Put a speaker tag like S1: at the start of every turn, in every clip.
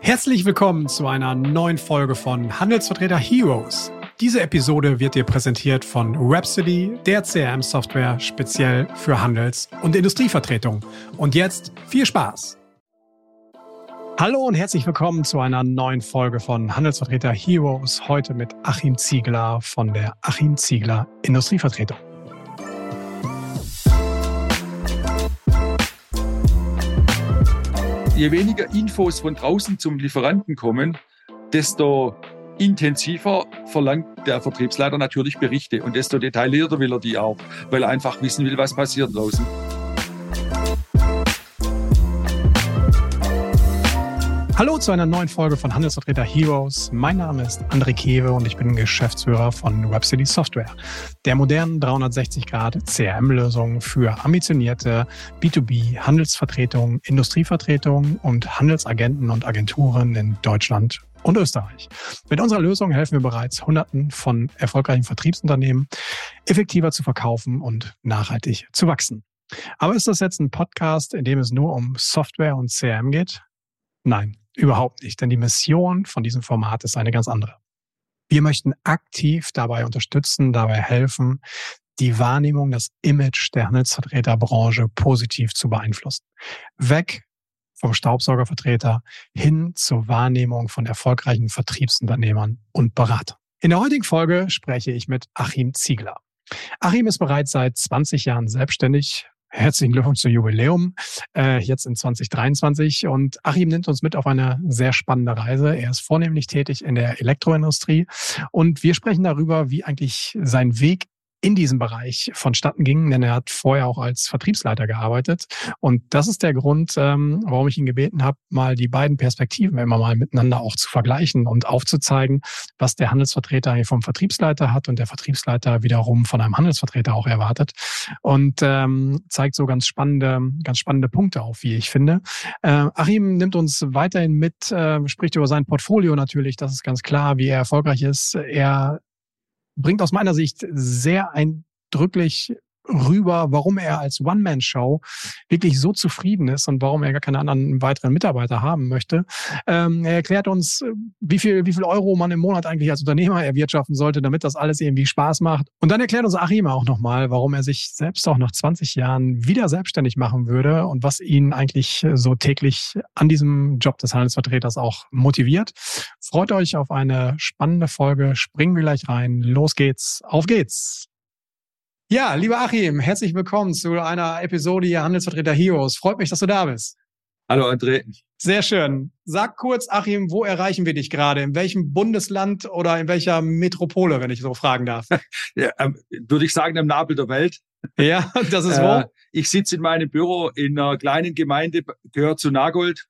S1: Herzlich willkommen zu einer neuen Folge von Handelsvertreter Heroes. Diese Episode wird dir präsentiert von Rhapsody, der CRM-Software speziell für Handels- und Industrievertretung. Und jetzt viel Spaß! Hallo und herzlich willkommen zu einer neuen Folge von Handelsvertreter Heroes. Heute mit Achim Ziegler von der Achim Ziegler Industrievertretung.
S2: Je weniger Infos von draußen zum Lieferanten kommen, desto intensiver verlangt der Vertriebsleiter natürlich Berichte und desto detaillierter will er die auch, weil er einfach wissen will, was passiert draußen.
S1: Hallo zu einer neuen Folge von Handelsvertreter Heroes. Mein Name ist André Kewe und ich bin Geschäftsführer von Webcity Software, der modernen 360-Grad CRM-Lösung für ambitionierte B2B Handelsvertretungen, Industrievertretungen und Handelsagenten und Agenturen in Deutschland und Österreich. Mit unserer Lösung helfen wir bereits Hunderten von erfolgreichen Vertriebsunternehmen, effektiver zu verkaufen und nachhaltig zu wachsen. Aber ist das jetzt ein Podcast, in dem es nur um Software und CRM geht? Nein, Überhaupt nicht, denn die Mission von diesem Format ist eine ganz andere. Wir möchten aktiv dabei unterstützen, dabei helfen, die Wahrnehmung, das Image der Handelsvertreterbranche positiv zu beeinflussen. Weg vom Staubsaugervertreter hin zur Wahrnehmung von erfolgreichen Vertriebsunternehmern und Beratern. In der heutigen Folge spreche ich mit Achim Ziegler. Achim ist bereits seit 20 Jahren selbstständig, Herzlichen Glückwunsch zum Jubiläum, äh, jetzt in 2023. Und Achim nimmt uns mit auf eine sehr spannende Reise. Er ist vornehmlich tätig in der Elektroindustrie. Und wir sprechen darüber, wie eigentlich sein Weg in diesem Bereich vonstatten ging, denn er hat vorher auch als Vertriebsleiter gearbeitet. Und das ist der Grund, ähm, warum ich ihn gebeten habe, mal die beiden Perspektiven immer mal miteinander auch zu vergleichen und aufzuzeigen, was der Handelsvertreter hier vom Vertriebsleiter hat und der Vertriebsleiter wiederum von einem Handelsvertreter auch erwartet. Und ähm, zeigt so ganz spannende, ganz spannende Punkte auf, wie ich finde. Äh, Achim nimmt uns weiterhin mit, äh, spricht über sein Portfolio natürlich, das ist ganz klar, wie er erfolgreich ist. Er bringt aus meiner Sicht sehr eindrücklich rüber, warum er als One-Man-Show wirklich so zufrieden ist und warum er gar keine anderen weiteren Mitarbeiter haben möchte. Ähm, er erklärt uns, wie viel, wie viel Euro man im Monat eigentlich als Unternehmer erwirtschaften sollte, damit das alles irgendwie Spaß macht. Und dann erklärt uns Achim auch nochmal, warum er sich selbst auch nach 20 Jahren wieder selbstständig machen würde und was ihn eigentlich so täglich an diesem Job des Handelsvertreters auch motiviert. Freut euch auf eine spannende Folge. Springen wir gleich rein. Los geht's. Auf geht's. Ja, lieber Achim, herzlich willkommen zu einer Episode hier Handelsvertreter Heroes. Freut mich, dass du da bist.
S2: Hallo André.
S1: Sehr schön. Sag kurz, Achim, wo erreichen wir dich gerade? In welchem Bundesland oder in welcher Metropole, wenn ich so fragen darf?
S2: ja, ähm, würde ich sagen, am Nabel der Welt.
S1: Ja, das ist wo? Äh,
S2: ich sitze in meinem Büro in einer kleinen Gemeinde, gehört zu Nagold,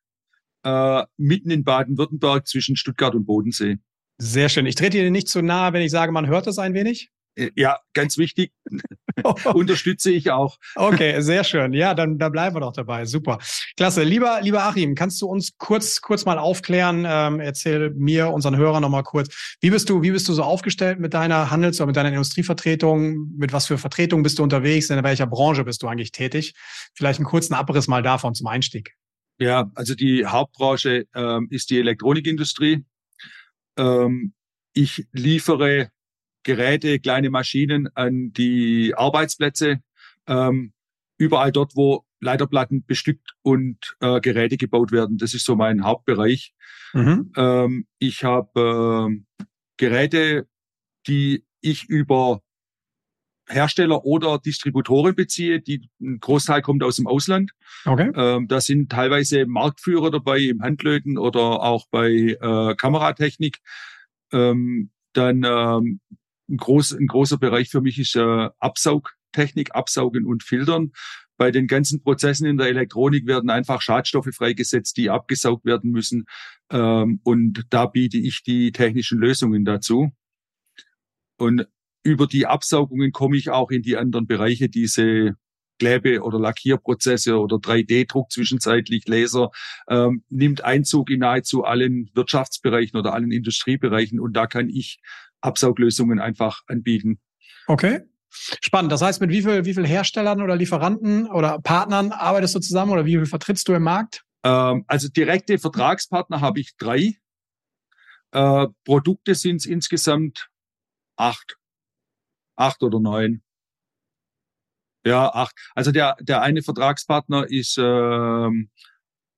S2: äh, mitten in Baden-Württemberg zwischen Stuttgart und Bodensee.
S1: Sehr schön. Ich trete dir nicht zu nahe, wenn ich sage, man hört es ein wenig.
S2: Äh, ja, ganz wichtig. Unterstütze ich auch.
S1: Okay, sehr schön. Ja, dann da bleiben wir doch dabei. Super. Klasse. Lieber, lieber Achim, kannst du uns kurz, kurz mal aufklären? Ähm, erzähl mir, unseren Hörern nochmal kurz. Wie bist du, wie bist du so aufgestellt mit deiner Handels- oder mit deiner Industrievertretung? Mit was für Vertretung bist du unterwegs? In welcher Branche bist du eigentlich tätig? Vielleicht einen kurzen Abriss mal davon zum Einstieg.
S2: Ja, also die Hauptbranche ähm, ist die Elektronikindustrie. Ähm, ich liefere Geräte, kleine Maschinen an die Arbeitsplätze, ähm, überall dort, wo Leiterplatten bestückt und äh, Geräte gebaut werden. Das ist so mein Hauptbereich. Mhm. Ähm, ich habe äh, Geräte, die ich über Hersteller oder Distributoren beziehe. Die, ein Großteil kommt aus dem Ausland. Okay. Ähm, da sind teilweise Marktführer dabei im Handlöten oder auch bei äh, Kameratechnik. Ähm, dann ähm, ein, groß, ein großer Bereich für mich ist äh, Absaugtechnik, Absaugen und Filtern. Bei den ganzen Prozessen in der Elektronik werden einfach Schadstoffe freigesetzt, die abgesaugt werden müssen. Ähm, und da biete ich die technischen Lösungen dazu. Und über die Absaugungen komme ich auch in die anderen Bereiche, diese Klebe- oder Lackierprozesse oder 3D-Druck zwischenzeitlich, Laser, ähm, nimmt Einzug in nahezu allen Wirtschaftsbereichen oder allen Industriebereichen und da kann ich Absauglösungen einfach anbieten.
S1: Okay. Spannend. Das heißt, mit wie viel, wie viel Herstellern oder Lieferanten oder Partnern arbeitest du zusammen oder wie viel vertrittst du im Markt?
S2: Ähm, also direkte Vertragspartner habe ich drei. Äh, Produkte sind es insgesamt acht. Acht oder neun. Ja, acht. Also der, der eine Vertragspartner ist, ähm,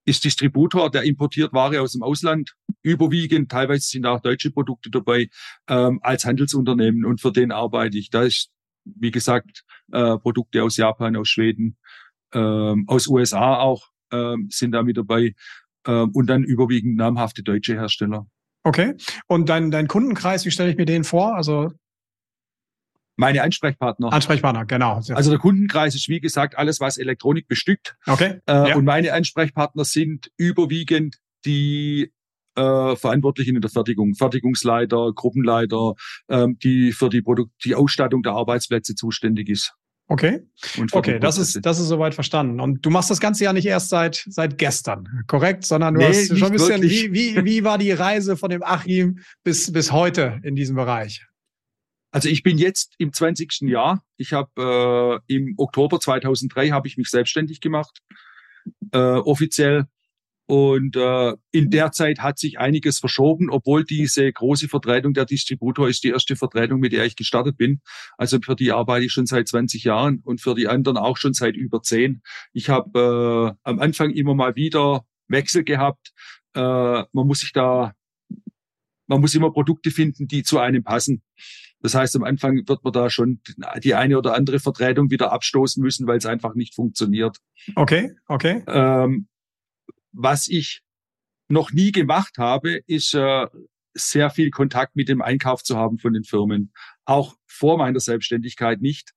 S2: ist Distributor, der importiert Ware aus dem Ausland, überwiegend, teilweise sind auch deutsche Produkte dabei, ähm, als Handelsunternehmen und für den arbeite ich. Da ist, wie gesagt, äh, Produkte aus Japan, aus Schweden, ähm, aus USA auch ähm, sind da mit dabei ähm, und dann überwiegend namhafte deutsche Hersteller.
S1: Okay. Und dein, dein Kundenkreis, wie stelle ich mir den vor? Also
S2: meine Ansprechpartner.
S1: Ansprechpartner, genau.
S2: Also der Kundenkreis ist wie gesagt alles, was Elektronik bestückt.
S1: Okay.
S2: Äh, ja. Und meine Ansprechpartner sind überwiegend die äh, Verantwortlichen in der Fertigung, Fertigungsleiter, Gruppenleiter, ähm, die für die Produkt, die Ausstattung der Arbeitsplätze zuständig ist.
S1: Okay. Okay, das ist, das ist soweit verstanden. Und du machst das Ganze ja nicht erst seit, seit gestern, korrekt? Sondern du nee, hast schon ein bisschen, wie, wie, wie war die Reise von dem Achim bis, bis heute in diesem Bereich?
S2: Also ich bin jetzt im 20. Jahr. Ich habe äh, im Oktober 2003 habe ich mich selbstständig gemacht, äh, offiziell. Und äh, in der Zeit hat sich einiges verschoben, obwohl diese große Vertretung der Distributor ist die erste Vertretung, mit der ich gestartet bin. Also für die arbeite ich schon seit 20 Jahren und für die anderen auch schon seit über 10. Ich habe äh, am Anfang immer mal wieder Wechsel gehabt. Äh, man muss sich da, man muss immer Produkte finden, die zu einem passen. Das heißt, am Anfang wird man da schon die eine oder andere Vertretung wieder abstoßen müssen, weil es einfach nicht funktioniert.
S1: Okay, okay.
S2: Ähm, was ich noch nie gemacht habe, ist äh, sehr viel Kontakt mit dem Einkauf zu haben von den Firmen. Auch vor meiner Selbstständigkeit nicht.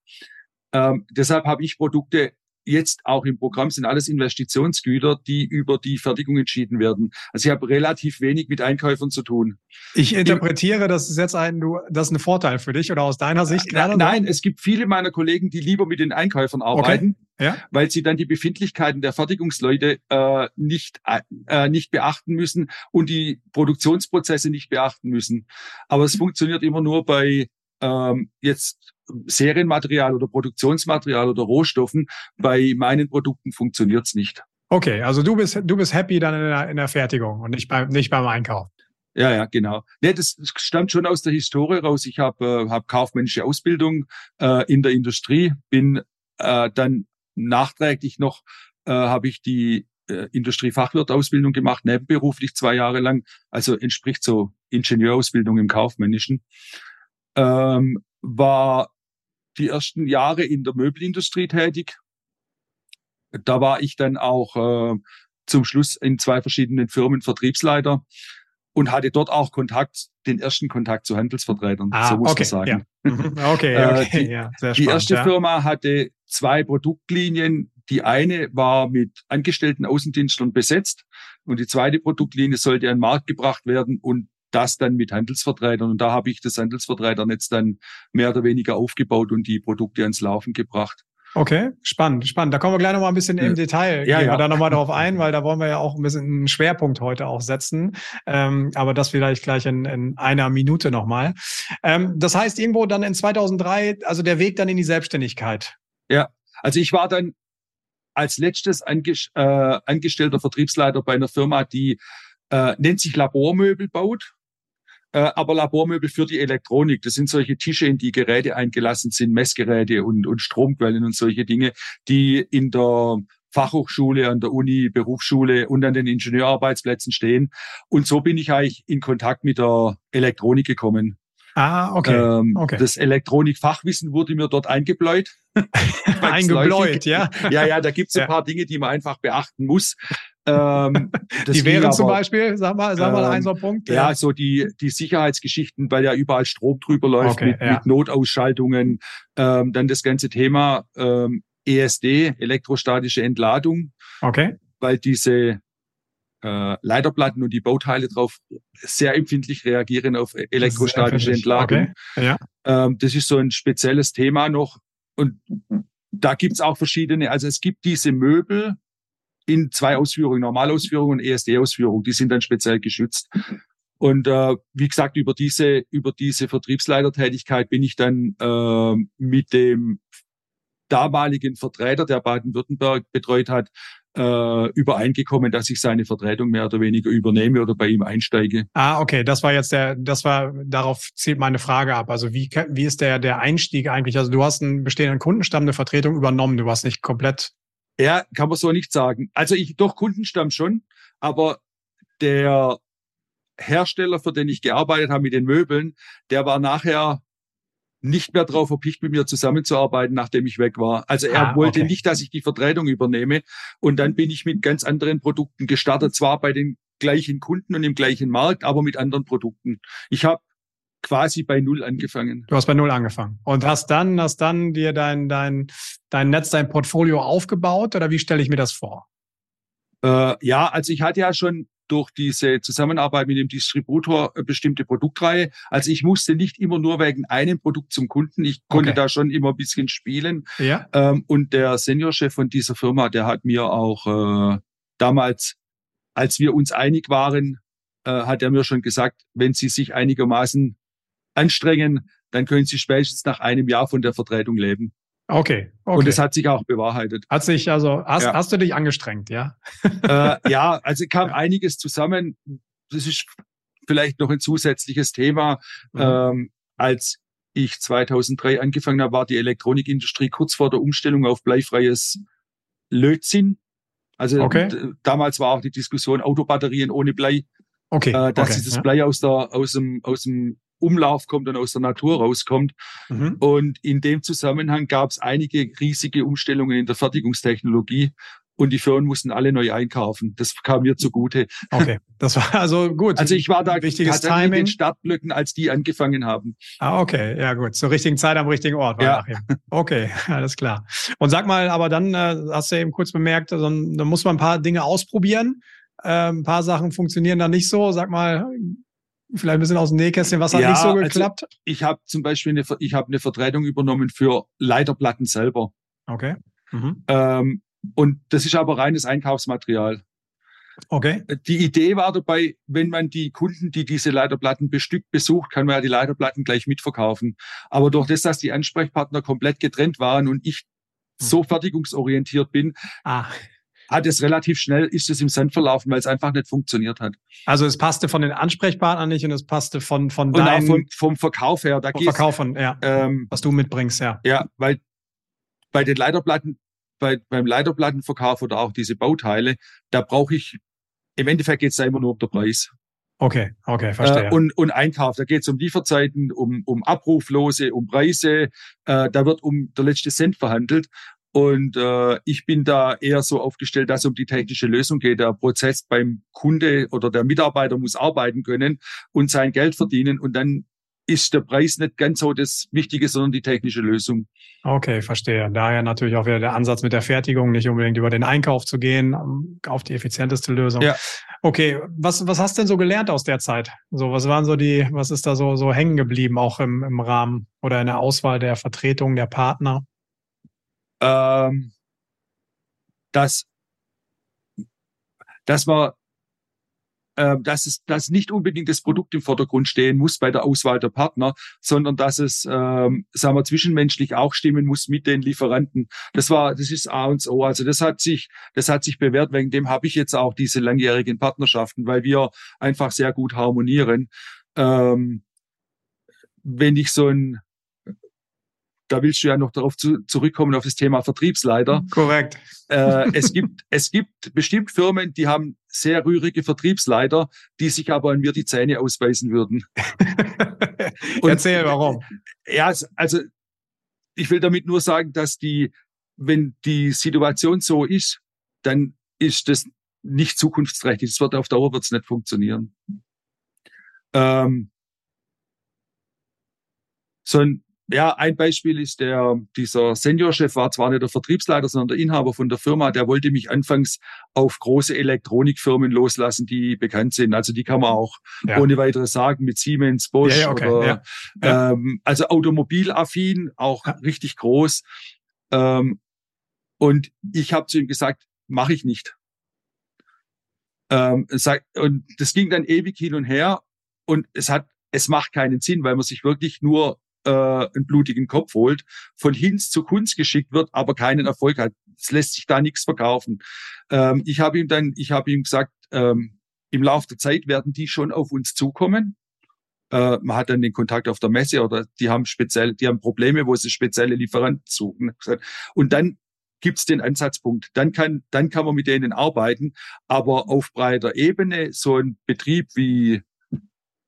S2: Ähm, deshalb habe ich Produkte jetzt auch im Programm sind alles Investitionsgüter, die über die Fertigung entschieden werden. Also ich habe relativ wenig mit Einkäufern zu tun.
S1: Ich interpretiere, das ist jetzt ein, du, das ist ein Vorteil für dich oder aus deiner Sicht
S2: gerade? Nein, es gibt viele meiner Kollegen, die lieber mit den Einkäufern arbeiten. Okay. Ja. weil sie dann die Befindlichkeiten der Fertigungsleute äh, nicht, äh, nicht beachten müssen und die Produktionsprozesse nicht beachten müssen. Aber es funktioniert immer nur bei ähm, jetzt Serienmaterial oder Produktionsmaterial oder Rohstoffen. Bei meinen Produkten funktioniert's nicht.
S1: Okay, also du bist, du bist happy dann in der, in der Fertigung und nicht beim, nicht beim Einkauf.
S2: Ja, ja, genau. Nee, das stammt schon aus der Historie raus. Ich habe äh, hab kaufmännische Ausbildung äh, in der Industrie, bin äh, dann nachträglich noch, äh, habe ich die äh, Industriefachwirtausbildung gemacht, nebenberuflich zwei Jahre lang. Also entspricht so Ingenieurausbildung im Kaufmännischen. Ähm, war die ersten Jahre in der Möbelindustrie tätig. Da war ich dann auch äh, zum Schluss in zwei verschiedenen Firmen Vertriebsleiter und hatte dort auch Kontakt, den ersten Kontakt zu Handelsvertretern,
S1: ah, so muss okay, man sagen. Ja. Mhm, okay, äh, okay,
S2: die, ja, spannend, die erste ja. Firma hatte zwei Produktlinien. Die eine war mit angestellten Außendienstlern besetzt und die zweite Produktlinie sollte an den Markt gebracht werden und das dann mit Handelsvertretern. Und da habe ich das Handelsvertreternetz dann mehr oder weniger aufgebaut und die Produkte ans Laufen gebracht.
S1: Okay, spannend, spannend. Da kommen wir gleich nochmal ein bisschen im Detail, ja, gehen ja. wir da nochmal drauf ein, weil da wollen wir ja auch ein bisschen einen Schwerpunkt heute auch setzen. Ähm, aber das vielleicht gleich in, in einer Minute nochmal. Ähm, das heißt, irgendwo dann in 2003, also der Weg dann in die Selbstständigkeit.
S2: Ja, also ich war dann als letztes anges äh, angestellter Vertriebsleiter bei einer Firma, die äh, nennt sich Labormöbel baut aber Labormöbel für die Elektronik. Das sind solche Tische, in die Geräte eingelassen sind, Messgeräte und, und Stromquellen und solche Dinge, die in der Fachhochschule, an der Uni, Berufsschule und an den Ingenieurarbeitsplätzen stehen. Und so bin ich eigentlich in Kontakt mit der Elektronik gekommen.
S1: Ah, okay. Ähm, okay.
S2: Das Elektronikfachwissen wurde mir dort eingebläut.
S1: eingebläut, ja.
S2: Ja, ja, da gibt es ja. ein paar Dinge, die man einfach beachten muss. Ähm,
S1: die wären zum Beispiel, sag mal, sag mal ähm, ein so Punkt.
S2: Ja. ja, so die, die Sicherheitsgeschichten, weil ja überall Strom drüber läuft okay, mit, ja. mit Notausschaltungen. Ähm, dann das ganze Thema ähm, ESD, elektrostatische Entladung.
S1: Okay.
S2: Weil diese äh, Leiterplatten und die Bauteile drauf sehr empfindlich reagieren auf elektrostatische Entladung.
S1: Okay. Ja.
S2: Ähm, das ist so ein spezielles Thema noch. Und da gibt's auch verschiedene, also es gibt diese Möbel, in zwei Ausführungen, Normalausführung und ESD-Ausführung. Die sind dann speziell geschützt. Und äh, wie gesagt, über diese, über diese Vertriebsleitertätigkeit bin ich dann äh, mit dem damaligen Vertreter, der Baden-Württemberg betreut hat, äh, übereingekommen, dass ich seine Vertretung mehr oder weniger übernehme oder bei ihm einsteige.
S1: Ah, okay, das war jetzt der, das war, darauf zielt meine Frage ab. Also wie, wie ist der, der Einstieg eigentlich? Also du hast einen bestehenden Kundenstamm, eine Vertretung übernommen, du warst nicht komplett.
S2: Ja, kann man so nicht sagen. Also ich, doch Kundenstamm schon, aber der Hersteller, für den ich gearbeitet habe mit den Möbeln, der war nachher nicht mehr darauf erpicht, mit mir zusammenzuarbeiten, nachdem ich weg war. Also er ah, wollte okay. nicht, dass ich die Vertretung übernehme. Und dann bin ich mit ganz anderen Produkten gestartet, zwar bei den gleichen Kunden und im gleichen Markt, aber mit anderen Produkten. Ich habe quasi bei Null angefangen.
S1: Du hast bei Null angefangen und hast dann, hast dann dir dein, dein, dein Netz, dein Portfolio aufgebaut oder wie stelle ich mir das vor?
S2: Äh, ja, also ich hatte ja schon durch diese Zusammenarbeit mit dem Distributor bestimmte Produktreihe. Also ich musste nicht immer nur wegen einem Produkt zum Kunden. Ich konnte okay. da schon immer ein bisschen spielen. Ja. Ähm, und der Seniorchef von dieser Firma, der hat mir auch äh, damals, als wir uns einig waren, äh, hat er mir schon gesagt, wenn Sie sich einigermaßen anstrengen, dann können Sie spätestens nach einem Jahr von der Vertretung leben.
S1: Okay, okay.
S2: Und es hat sich auch bewahrheitet.
S1: Hat sich also, hast, ja. hast du dich angestrengt, ja?
S2: Äh, ja, also kam ja. einiges zusammen. Das ist vielleicht noch ein zusätzliches Thema. Mhm. Ähm, als ich 2003 angefangen habe, war die Elektronikindustrie kurz vor der Umstellung auf bleifreies Lötzinn. Also okay. damals war auch die Diskussion Autobatterien ohne Blei. Okay. Äh, dass okay. dieses Blei aus, der, aus, dem, aus dem Umlauf kommt und aus der Natur rauskommt. Mhm. Und in dem Zusammenhang gab es einige riesige Umstellungen in der Fertigungstechnologie und die Firmen mussten alle neu einkaufen. Das kam mir zugute.
S1: Okay, das war also gut.
S2: Also ich war da wichtiges Timing. in den Startblöcken, als die angefangen haben.
S1: Ah, okay, ja gut, zur richtigen Zeit am richtigen Ort. ja. Nachher. Okay, alles klar. Und sag mal, aber dann äh, hast du eben kurz bemerkt, also, dann muss man ein paar Dinge ausprobieren. Äh, ein paar Sachen funktionieren dann nicht so. Sag mal, Vielleicht ein bisschen aus dem Nähkästchen, was hat ja, nicht so also geklappt?
S2: Also ich habe zum Beispiel eine, ich habe eine Vertretung übernommen für Leiterplatten selber.
S1: Okay.
S2: Mhm. Ähm, und das ist aber reines Einkaufsmaterial.
S1: Okay.
S2: Die Idee war dabei, wenn man die Kunden, die diese Leiterplatten bestückt, besucht, kann man ja die Leiterplatten gleich mitverkaufen. Aber durch das, dass die Ansprechpartner komplett getrennt waren und ich hm. so fertigungsorientiert bin, ah hat es relativ schnell, ist es im Sand verlaufen, weil es einfach nicht funktioniert hat.
S1: Also es passte von den Ansprechpartnern nicht und es passte von, von deinem...
S2: Vom, vom Verkauf her.
S1: Da vom Verkauf von, ja, ähm, was du mitbringst, ja.
S2: Ja, weil bei den Leiterplatten, bei, beim Leiterplattenverkauf oder auch diese Bauteile, da brauche ich, im Endeffekt geht es da immer nur um den Preis.
S1: Okay, okay, verstehe.
S2: Äh, und, und Einkauf, da geht es um Lieferzeiten, um, um Abruflose, um Preise, äh, da wird um der letzte Cent verhandelt. Und äh, ich bin da eher so aufgestellt, dass es um die technische Lösung geht. Der Prozess beim Kunde oder der Mitarbeiter muss arbeiten können und sein Geld verdienen. Und dann ist der Preis nicht ganz so das Wichtige, sondern die technische Lösung.
S1: Okay, verstehe. Daher natürlich auch wieder der Ansatz mit der Fertigung, nicht unbedingt über den Einkauf zu gehen, auf die effizienteste Lösung. Ja. Okay, was, was hast du denn so gelernt aus der Zeit? So, was waren so die, was ist da so, so hängen geblieben, auch im, im Rahmen oder in der Auswahl der Vertretung der Partner?
S2: Ähm, dass, dass man äh, dass es dass nicht unbedingt das Produkt im Vordergrund stehen muss bei der Auswahl der Partner, sondern dass es, ähm, sagen wir, zwischenmenschlich auch stimmen muss mit den Lieferanten. Das war, das ist A und O. Also das hat sich, das hat sich bewährt. Wegen dem habe ich jetzt auch diese langjährigen Partnerschaften, weil wir einfach sehr gut harmonieren. Ähm, wenn ich so ein da willst du ja noch darauf zu, zurückkommen, auf das Thema Vertriebsleiter.
S1: Korrekt.
S2: Äh, es, gibt, es gibt bestimmt Firmen, die haben sehr rührige Vertriebsleiter, die sich aber an mir die Zähne ausweisen würden.
S1: Und, Erzähl, warum?
S2: Ja, also ich will damit nur sagen, dass die, wenn die Situation so ist, dann ist das nicht zukunftsträchtig. Das wird auf Dauer wird's nicht funktionieren. Ähm, so ein ja, ein Beispiel ist der, dieser Seniorchef war zwar nicht der Vertriebsleiter, sondern der Inhaber von der Firma. Der wollte mich anfangs auf große Elektronikfirmen loslassen, die bekannt sind. Also die kann man auch ja. ohne weiteres sagen mit Siemens, Bosch ja, ja, okay. oder, ähm, also automobilaffin, auch richtig groß. Ähm, und ich habe zu ihm gesagt, mache ich nicht. Ähm, sag, und das ging dann ewig hin und her und es hat, es macht keinen Sinn, weil man sich wirklich nur äh, einen blutigen Kopf holt, von Hinz zu Kunst geschickt wird, aber keinen Erfolg hat. Es lässt sich da nichts verkaufen. Ähm, ich habe ihm dann, ich habe ihm gesagt, ähm, im Laufe der Zeit werden die schon auf uns zukommen. Äh, man hat dann den Kontakt auf der Messe oder die haben speziell, die haben Probleme, wo sie spezielle Lieferanten suchen. Und dann gibt's den Ansatzpunkt. Dann kann, dann kann man mit denen arbeiten. Aber auf breiter Ebene so ein Betrieb wie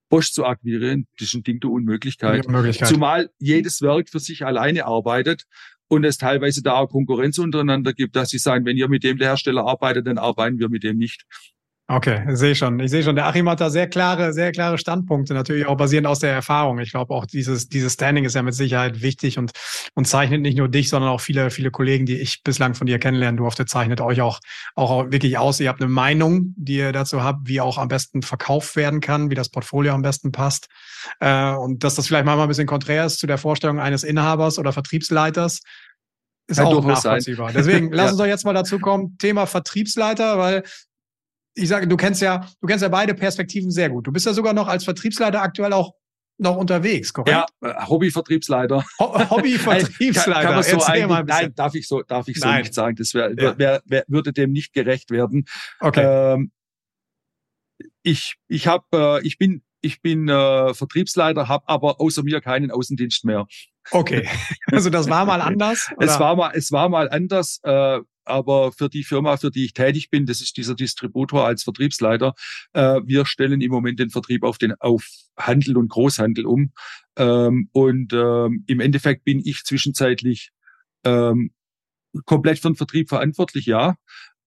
S2: Bosch zu akquirieren, das ist ein Ding der Unmöglichkeit. Unmöglichkeit. Zumal jedes Werk für sich alleine arbeitet und es teilweise da auch Konkurrenz untereinander gibt, dass sie sagen, wenn ihr mit dem der Hersteller arbeitet, dann arbeiten wir mit dem nicht.
S1: Okay, sehe schon. Ich sehe schon. Der Achim hat da sehr klare, sehr klare Standpunkte, natürlich auch basierend aus der Erfahrung. Ich glaube auch dieses, dieses Standing ist ja mit Sicherheit wichtig und, und zeichnet nicht nur dich, sondern auch viele, viele Kollegen, die ich bislang von dir kennenlernen durfte, zeichnet euch auch, auch wirklich aus. Ihr habt eine Meinung, die ihr dazu habt, wie auch am besten verkauft werden kann, wie das Portfolio am besten passt. Äh, und dass das vielleicht manchmal ein bisschen konträr ist zu der Vorstellung eines Inhabers oder Vertriebsleiters, ist ja, auch nachvollziehbar. Sein. Deswegen lass uns doch jetzt mal dazu kommen, Thema Vertriebsleiter, weil ich sage, du kennst ja, du kennst ja beide Perspektiven sehr gut. Du bist ja sogar noch als Vertriebsleiter aktuell auch noch unterwegs, korrekt? Ja,
S2: äh, Hobbyvertriebsleiter.
S1: Ho Hobbyvertriebsleiter. kann, kann
S2: so nein, darf ich so, darf ich so nicht sagen. Das wär, ja. wär, wär, würde dem nicht gerecht werden. Okay. Ähm, ich, ich habe, äh, ich bin, ich bin äh, Vertriebsleiter, habe aber außer mir keinen Außendienst mehr.
S1: Okay, also das war mal anders.
S2: Es war mal, es war mal anders. Äh, aber für die Firma, für die ich tätig bin, das ist dieser Distributor als Vertriebsleiter, äh, wir stellen im Moment den Vertrieb auf den auf Handel und Großhandel um. Ähm, und ähm, im Endeffekt bin ich zwischenzeitlich ähm, komplett für den Vertrieb verantwortlich, ja,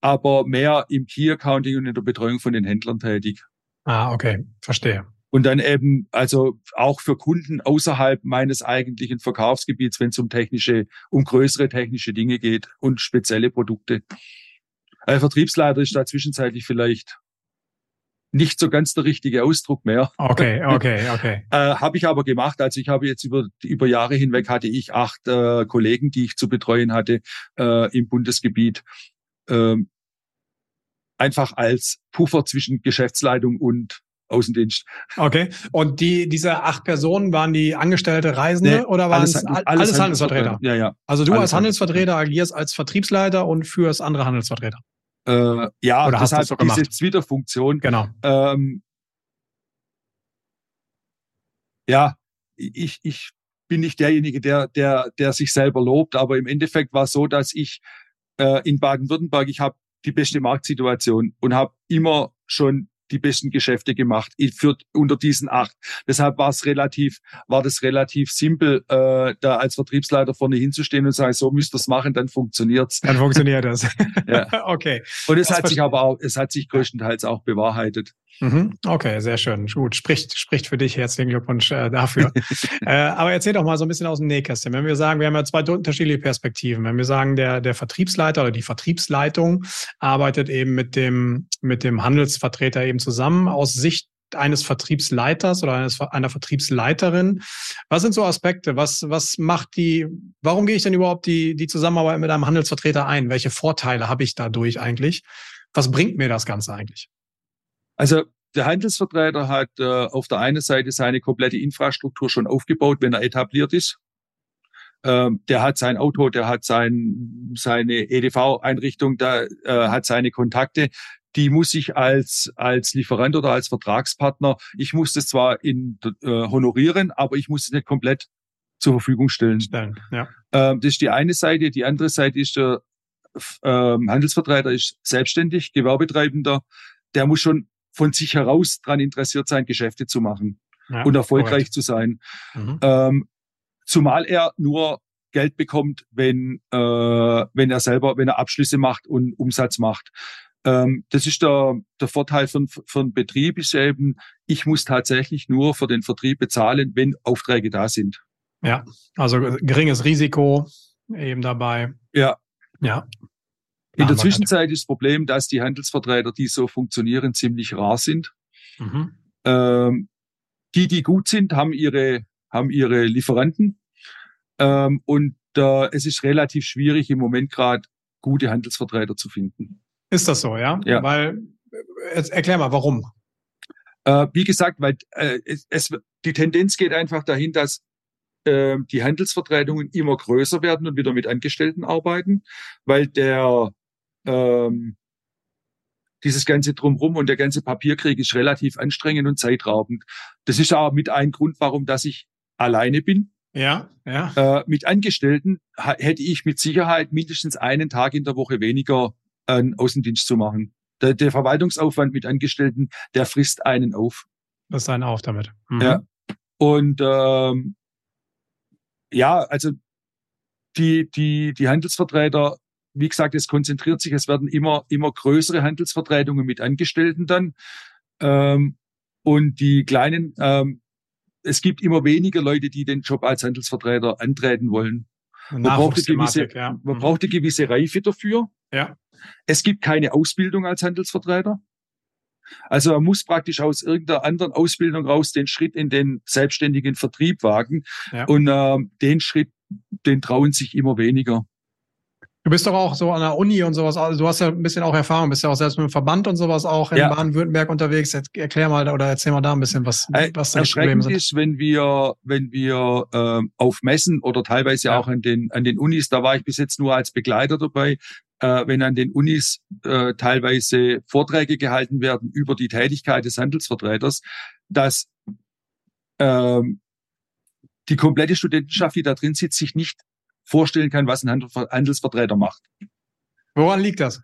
S2: aber mehr im Key Accounting und in der Betreuung von den Händlern tätig.
S1: Ah, okay, verstehe.
S2: Und dann eben, also auch für Kunden außerhalb meines eigentlichen Verkaufsgebiets, wenn es um technische, um größere technische Dinge geht und spezielle Produkte. Ein Vertriebsleiter ist da zwischenzeitlich vielleicht nicht so ganz der richtige Ausdruck mehr.
S1: Okay, okay, okay.
S2: äh, habe ich aber gemacht. Also ich habe jetzt über, über Jahre hinweg hatte ich acht äh, Kollegen, die ich zu betreuen hatte äh, im Bundesgebiet. Ähm, einfach als Puffer zwischen Geschäftsleitung und Außendienst.
S1: Okay. Und die, diese acht Personen, waren die Angestellte Reisende nee, oder waren es alles, alles, Handelsvertreter?
S2: Ja, ja.
S1: Also du als Handelsvertreter agierst als Vertriebsleiter und führst andere Handelsvertreter.
S2: Äh, ja, oder das hat so diese Twitter-Funktion.
S1: Genau.
S2: Ähm, ja, ich, ich bin nicht derjenige, der, der, der sich selber lobt, aber im Endeffekt war es so, dass ich äh, in Baden-Württemberg, ich habe die beste Marktsituation und habe immer schon die besten Geschäfte gemacht für, unter diesen acht. Deshalb war es relativ, war das relativ simpel, äh, da als Vertriebsleiter vorne hinzustehen und sagen, so müsst ihr es machen, dann funktioniert's.
S1: Dann funktioniert das.
S2: ja. Okay. Und es das hat sich aber auch, es hat sich größtenteils auch bewahrheitet.
S1: Mhm. Okay, sehr schön. Gut, spricht, spricht für dich. Herzlichen Glückwunsch äh, dafür. äh, aber erzähl doch mal so ein bisschen aus dem Nähkästchen. Wenn wir sagen, wir haben ja zwei unterschiedliche Perspektiven. Wenn wir sagen, der, der Vertriebsleiter oder die Vertriebsleitung arbeitet eben mit dem, mit dem Handelsvertreter eben zusammen aus Sicht eines Vertriebsleiters oder eines, einer Vertriebsleiterin. Was sind so Aspekte? Was, was macht die, warum gehe ich denn überhaupt die, die Zusammenarbeit mit einem Handelsvertreter ein? Welche Vorteile habe ich dadurch eigentlich? Was bringt mir das Ganze eigentlich?
S2: Also der Handelsvertreter hat äh, auf der einen Seite seine komplette Infrastruktur schon aufgebaut, wenn er etabliert ist. Ähm, der hat sein Auto, der hat sein, seine EDV-Einrichtung, der äh, hat seine Kontakte. Die muss ich als, als Lieferant oder als Vertragspartner, ich muss das zwar in, äh, honorieren, aber ich muss es nicht komplett zur Verfügung stellen. stellen ja. ähm, das ist die eine Seite. Die andere Seite ist der ähm, Handelsvertreter ist selbstständig, Gewerbetreibender. Der muss schon von sich heraus daran interessiert sein, Geschäfte zu machen ja, und erfolgreich korrekt. zu sein. Mhm. Ähm, zumal er nur Geld bekommt, wenn, äh, wenn er selber, wenn er Abschlüsse macht und Umsatz macht. Ähm, das ist der, der Vorteil von, von Betrieb ist eben, ich muss tatsächlich nur für den Vertrieb bezahlen, wenn Aufträge da sind.
S1: Ja, also geringes Risiko eben dabei.
S2: Ja. Ja. In der Zwischenzeit ist das Problem, dass die Handelsvertreter, die so funktionieren, ziemlich rar sind. Mhm. Ähm, die, die gut sind, haben ihre, haben ihre Lieferanten. Ähm, und äh, es ist relativ schwierig, im Moment gerade gute Handelsvertreter zu finden.
S1: Ist das so, ja?
S2: Ja.
S1: Weil, jetzt erklär mal, warum?
S2: Äh, wie gesagt, weil äh, es, es, die Tendenz geht einfach dahin, dass äh, die Handelsvertretungen immer größer werden und wieder mit Angestellten arbeiten, weil der ähm, dieses ganze Drumrum und der ganze Papierkrieg ist relativ anstrengend und zeitraubend. Das ist auch mit ein Grund, warum dass ich alleine bin.
S1: Ja, ja.
S2: Äh, mit Angestellten hätte ich mit Sicherheit mindestens einen Tag in der Woche weniger einen Außendienst zu machen. Der, der Verwaltungsaufwand mit Angestellten, der frisst einen auf.
S1: Das ist ein Auf damit.
S2: Mhm. Ja. Und ähm, ja, also die, die, die Handelsvertreter, wie gesagt, es konzentriert sich, es werden immer, immer größere Handelsvertretungen mit Angestellten dann. Ähm, und die kleinen, ähm, es gibt immer weniger Leute, die den Job als Handelsvertreter antreten wollen. Man braucht, eine gewisse, ja. man mhm. braucht eine gewisse Reife dafür.
S1: Ja.
S2: Es gibt keine Ausbildung als Handelsvertreter. Also man muss praktisch aus irgendeiner anderen Ausbildung raus den Schritt in den selbstständigen Vertrieb wagen. Ja. Und äh, den Schritt, den trauen sich immer weniger.
S1: Du bist doch auch so an der Uni und sowas, also du hast ja ein bisschen auch Erfahrung, bist ja auch selbst mit dem Verband und sowas auch in ja. Baden-Württemberg unterwegs. Jetzt erklär mal oder erzähl mal da ein bisschen, was,
S2: äh, was deine Probleme sind. ist, wenn wir, wenn wir äh, auf Messen oder teilweise ja. auch an den, an den Unis, da war ich bis jetzt nur als Begleiter dabei, äh, wenn an den Unis äh, teilweise Vorträge gehalten werden über die Tätigkeit des Handelsvertreters, dass ähm, die komplette Studentenschaft, die da drin sitzt, sich nicht vorstellen kann, was ein Handelsvertreter macht.
S1: Woran liegt das?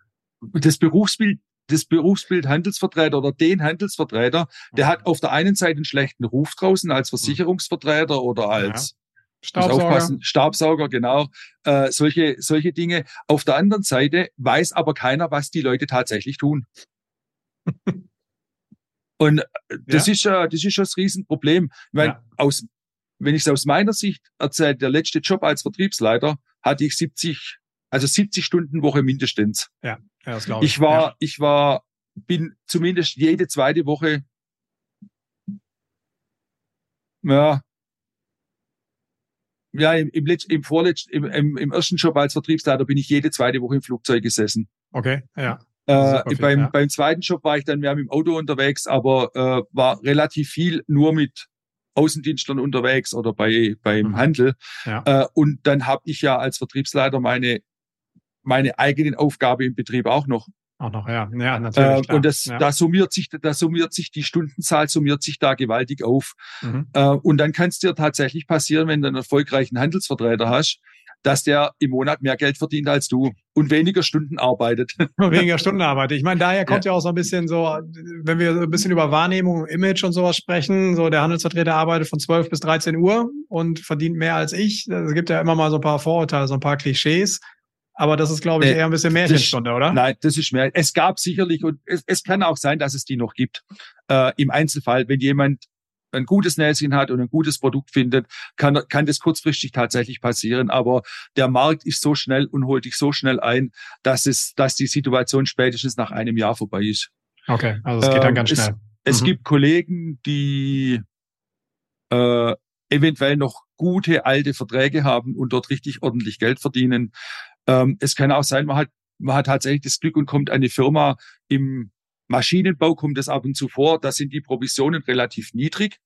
S2: Das Berufsbild, das Berufsbild Handelsvertreter oder den Handelsvertreter, der hat auf der einen Seite einen schlechten Ruf draußen als Versicherungsvertreter oder als
S1: Staubsauger.
S2: Staubsauger, genau. Äh, solche, solche Dinge. Auf der anderen Seite weiß aber keiner, was die Leute tatsächlich tun. Und äh, das ja. ist äh, das ist das Riesenproblem. Ich meine, ja. aus wenn ich es aus meiner Sicht erzähle, der letzte Job als Vertriebsleiter hatte ich 70, also 70 Stunden Woche mindestens.
S1: Ja, ja das glaube
S2: ich. Ich war, ja. ich war, bin zumindest jede zweite Woche, ja, ja, im, im, Letz-, im vorletzten, im, im, im ersten Job als Vertriebsleiter bin ich jede zweite Woche im Flugzeug gesessen.
S1: Okay, ja.
S2: Äh, viel, beim, ja. beim zweiten Job war ich dann mehr mit dem Auto unterwegs, aber äh, war relativ viel nur mit Außendienstlern unterwegs oder bei beim mhm. Handel. Ja. Äh, und dann habe ich ja als Vertriebsleiter meine meine eigenen Aufgabe im Betrieb auch noch.
S1: Auch noch, ja, ja, natürlich.
S2: Äh, und das, ja. da summiert sich, da summiert sich die Stundenzahl, summiert sich da gewaltig auf. Mhm. Äh, und dann kann es dir tatsächlich passieren, wenn du einen erfolgreichen Handelsvertreter hast, dass der im Monat mehr Geld verdient als du und weniger Stunden arbeitet.
S1: weniger Stunden arbeitet. Ich meine, daher kommt ja. ja. auch so ein bisschen so, wenn wir so ein bisschen über Wahrnehmung, Image und sowas sprechen, so der Handelsvertreter arbeitet von 12 bis 13 Uhr und verdient mehr als ich. Es gibt ja immer mal so ein paar Vorurteile, so ein paar Klischees. Aber das ist, glaube ich, eher ein bisschen Märchenstunde, oder?
S2: Nein, das ist mehr. Es gab sicherlich und es, es kann auch sein, dass es die noch gibt. Äh, Im Einzelfall, wenn jemand ein gutes Näschen hat und ein gutes Produkt findet, kann, kann das kurzfristig tatsächlich passieren. Aber der Markt ist so schnell und holt dich so schnell ein, dass es, dass die Situation spätestens nach einem Jahr vorbei ist.
S1: Okay, also es geht dann ganz ähm, schnell.
S2: Es, es mhm. gibt Kollegen, die äh, eventuell noch gute alte Verträge haben und dort richtig ordentlich Geld verdienen. Ähm, es kann auch sein, man hat, man hat tatsächlich das Glück und kommt eine Firma im Maschinenbau kommt es ab und zu vor, da sind die Provisionen relativ niedrig,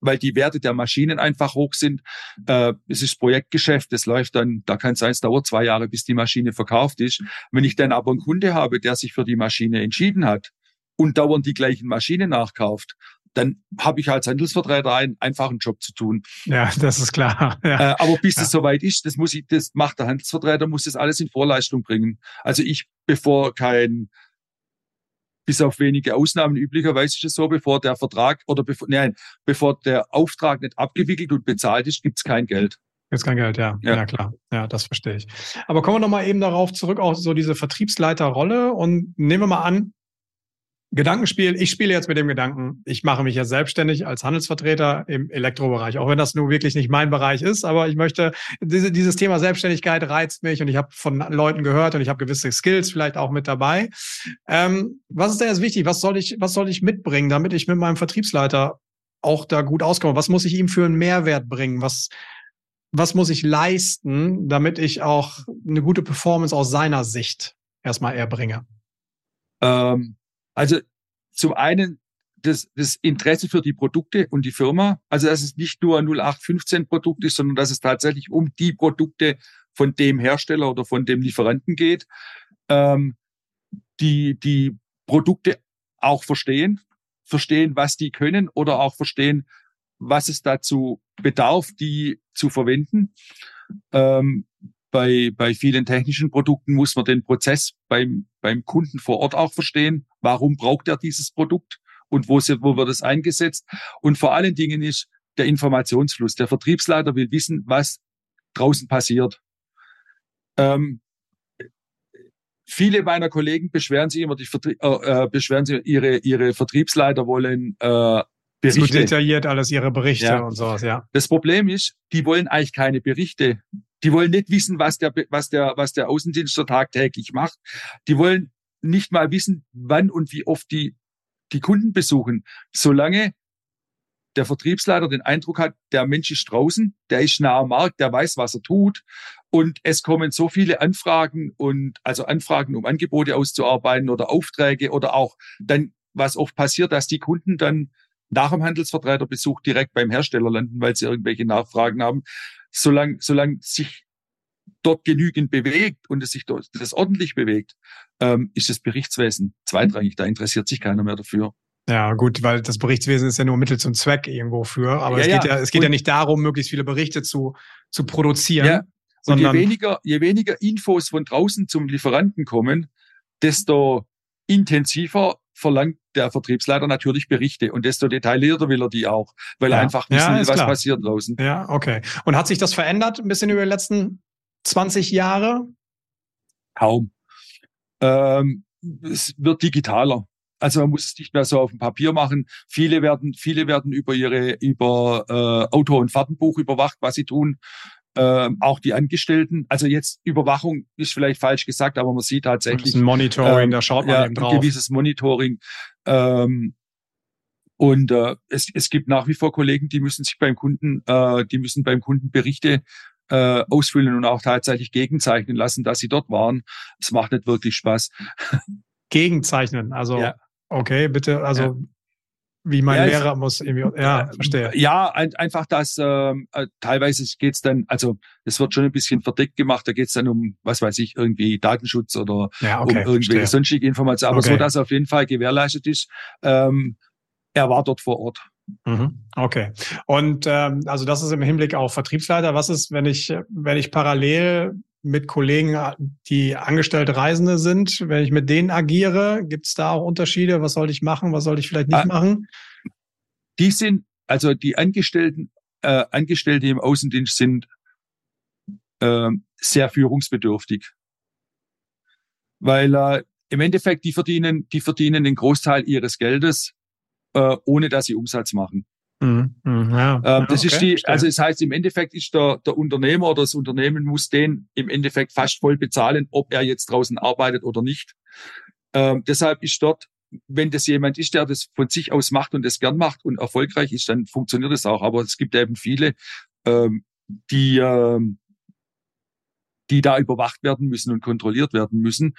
S2: weil die Werte der Maschinen einfach hoch sind. Äh, es ist Projektgeschäft, es läuft dann, da kann es sein, es dauert zwei Jahre, bis die Maschine verkauft ist. Wenn ich dann aber einen Kunde habe, der sich für die Maschine entschieden hat und dauernd die gleichen Maschinen nachkauft, dann habe ich als Handelsvertreter einen einfachen Job zu tun.
S1: Ja, das ist klar.
S2: Ja. Äh, aber bis ja. es soweit ist, das muss ich, das macht der Handelsvertreter, muss das alles in Vorleistung bringen. Also ich, bevor kein bis auf wenige Ausnahmen üblicherweise ist es so, bevor der Vertrag oder bevor, nein, bevor der Auftrag nicht abgewickelt und bezahlt ist, gibt es kein Geld.
S1: Jetzt kein Geld, ja. ja. Ja, klar. Ja, das verstehe ich. Aber kommen wir nochmal eben darauf zurück, auch so diese Vertriebsleiterrolle und nehmen wir mal an, Gedankenspiel. Ich spiele jetzt mit dem Gedanken, ich mache mich ja selbstständig als Handelsvertreter im Elektrobereich, auch wenn das nun wirklich nicht mein Bereich ist, aber ich möchte, diese, dieses Thema Selbstständigkeit reizt mich und ich habe von Leuten gehört und ich habe gewisse Skills vielleicht auch mit dabei. Ähm, was ist da jetzt wichtig? Was soll ich, was soll ich mitbringen, damit ich mit meinem Vertriebsleiter auch da gut auskomme? Was muss ich ihm für einen Mehrwert bringen? Was, was muss ich leisten, damit ich auch eine gute Performance aus seiner Sicht erstmal erbringe?
S2: Ähm also zum einen das, das Interesse für die Produkte und die Firma. Also dass es nicht nur ein 0815 Produkt ist, sondern dass es tatsächlich um die Produkte von dem Hersteller oder von dem Lieferanten geht. Ähm, die, die Produkte auch verstehen, verstehen, was die können oder auch verstehen, was es dazu bedarf, die zu verwenden. Ähm, bei, bei vielen technischen Produkten muss man den Prozess beim, beim Kunden vor Ort auch verstehen. Warum braucht er dieses Produkt und wo, sie, wo wird es eingesetzt? Und vor allen Dingen ist der Informationsfluss. Der Vertriebsleiter will wissen, was draußen passiert. Ähm, viele meiner Kollegen beschweren sich immer, die Vertrie äh, äh, beschweren sich, ihre, ihre Vertriebsleiter wollen äh,
S1: Berichte. So detailliert alles ihre Berichte ja. und sowas, ja.
S2: Das Problem ist, die wollen eigentlich keine Berichte. Die wollen nicht wissen, was der, was der, was der Außendienstler tagtäglich macht. Die wollen nicht mal wissen, wann und wie oft die, die Kunden besuchen. Solange der Vertriebsleiter den Eindruck hat, der Mensch ist draußen, der ist nah am Markt, der weiß, was er tut. Und es kommen so viele Anfragen und also Anfragen, um Angebote auszuarbeiten oder Aufträge oder auch dann, was oft passiert, dass die Kunden dann nach dem Handelsvertreterbesuch direkt beim Hersteller landen, weil sie irgendwelche Nachfragen haben. Solange, solange sich dort genügend bewegt und es sich dort, das ordentlich bewegt, ähm, ist das Berichtswesen zweitrangig. Da interessiert sich keiner mehr dafür.
S1: Ja, gut, weil das Berichtswesen ist ja nur Mittel zum Zweck irgendwo für. Aber ja, es geht ja, es geht ja nicht darum, möglichst viele Berichte zu, zu produzieren. Ja.
S2: Und je weniger, je weniger Infos von draußen zum Lieferanten kommen, desto intensiver verlangt der Vertriebsleiter natürlich Berichte und desto detaillierter will er die auch, weil ja. er einfach wissen ja, was klar. passiert draußen.
S1: Ja, okay. Und hat sich das verändert ein bisschen über die letzten 20 Jahre?
S2: Kaum. Ähm, es wird digitaler. Also man muss es nicht mehr so auf dem Papier machen. Viele werden, viele werden über ihre über äh, Auto- und Fahrtenbuch überwacht, was sie tun äh, auch die Angestellten. Also jetzt Überwachung ist vielleicht falsch gesagt, aber man sieht tatsächlich. Das ist
S1: ein Monitoring, ähm, da schaut man
S2: ja,
S1: eben drauf.
S2: Ein gewisses Monitoring. Ähm, und äh, es, es gibt nach wie vor Kollegen, die müssen sich beim Kunden, äh, die müssen beim Kunden Berichte äh, ausfüllen und auch tatsächlich gegenzeichnen lassen, dass sie dort waren. Das macht nicht wirklich Spaß.
S1: Gegenzeichnen, also ja. okay, bitte, also ja. Wie mein ja, Lehrer muss irgendwie, ja, verstehe.
S2: Ja, ein, einfach das, ähm, äh, teilweise geht's dann, also es wird schon ein bisschen verdeckt gemacht, da geht's dann um, was weiß ich, irgendwie Datenschutz oder ja, okay, um irgendwelche verstehe. sonstige Informationen, aber okay. so, dass auf jeden Fall gewährleistet ist. Ähm, er war dort vor Ort.
S1: Mhm. Okay. Und ähm, also das ist im Hinblick auf Vertriebsleiter. Was ist, wenn ich, wenn ich parallel mit Kollegen, die angestellte Reisende sind, wenn ich mit denen agiere, gibt es da auch Unterschiede? Was sollte ich machen? Was sollte ich vielleicht nicht ah, machen?
S2: Die sind, also die Angestellten, äh, Angestellte im Außendienst sind äh, sehr führungsbedürftig. Weil äh, im Endeffekt, die verdienen, die verdienen den Großteil ihres Geldes, äh, ohne dass sie Umsatz machen. Mhm. mhm. Ja, ähm, das okay, ist die, also es das heißt, im Endeffekt ist der, der Unternehmer oder das Unternehmen muss den im Endeffekt fast voll bezahlen, ob er jetzt draußen arbeitet oder nicht. Ähm, deshalb ist dort, wenn das jemand ist, der das von sich aus macht und das gern macht und erfolgreich ist, dann funktioniert das auch. Aber es gibt eben viele, ähm, die, ähm, die da überwacht werden müssen und kontrolliert werden müssen.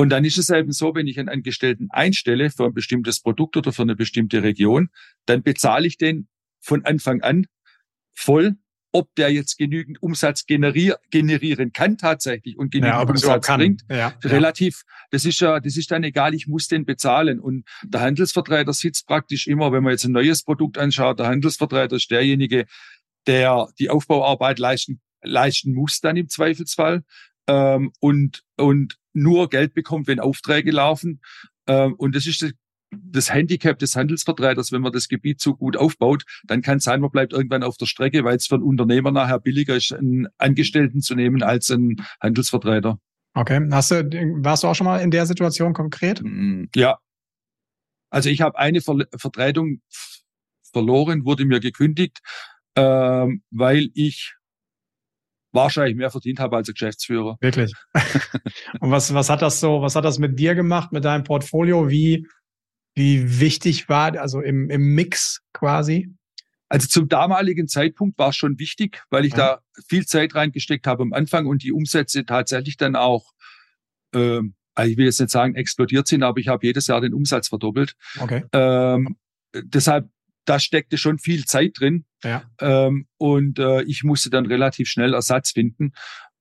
S2: Und dann ist es eben so, wenn ich einen Angestellten einstelle für ein bestimmtes Produkt oder für eine bestimmte Region, dann bezahle ich den von Anfang an voll, ob der jetzt genügend Umsatz generier generieren kann tatsächlich und genügend ja, Umsatz bringt. Ja, relativ, das ist ja, das ist dann egal, ich muss den bezahlen. Und der Handelsvertreter sitzt praktisch immer, wenn man jetzt ein neues Produkt anschaut, der Handelsvertreter ist derjenige, der die Aufbauarbeit leisten, leisten muss dann im Zweifelsfall ähm, und, und nur Geld bekommt, wenn Aufträge laufen. Ähm, und das ist das Handicap des Handelsvertreters, wenn man das Gebiet so gut aufbaut, dann kann es sein, man bleibt irgendwann auf der Strecke, weil es für einen Unternehmer nachher billiger ist, einen Angestellten zu nehmen als einen Handelsvertreter.
S1: Okay. Hast du, warst du auch schon mal in der Situation konkret?
S2: Mm, ja. Also ich habe eine Ver Vertretung verloren, wurde mir gekündigt, ähm, weil ich wahrscheinlich mehr verdient habe als Geschäftsführer.
S1: Wirklich. Und was, was hat das so, was hat das mit dir gemacht, mit deinem Portfolio? Wie, wie wichtig war, also im, im Mix quasi?
S2: Also zum damaligen Zeitpunkt war es schon wichtig, weil ich ja. da viel Zeit reingesteckt habe am Anfang und die Umsätze tatsächlich dann auch, ähm, also ich will jetzt nicht sagen explodiert sind, aber ich habe jedes Jahr den Umsatz verdoppelt. Okay. Ähm, deshalb, da steckte schon viel Zeit drin.
S1: Ja.
S2: Ähm, und äh, ich musste dann relativ schnell Ersatz finden.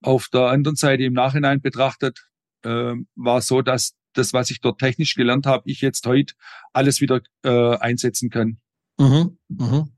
S2: Auf der anderen Seite im Nachhinein betrachtet äh, war so, dass das, was ich dort technisch gelernt habe, ich jetzt heute alles wieder äh, einsetzen kann.
S1: Mhm. Mhm.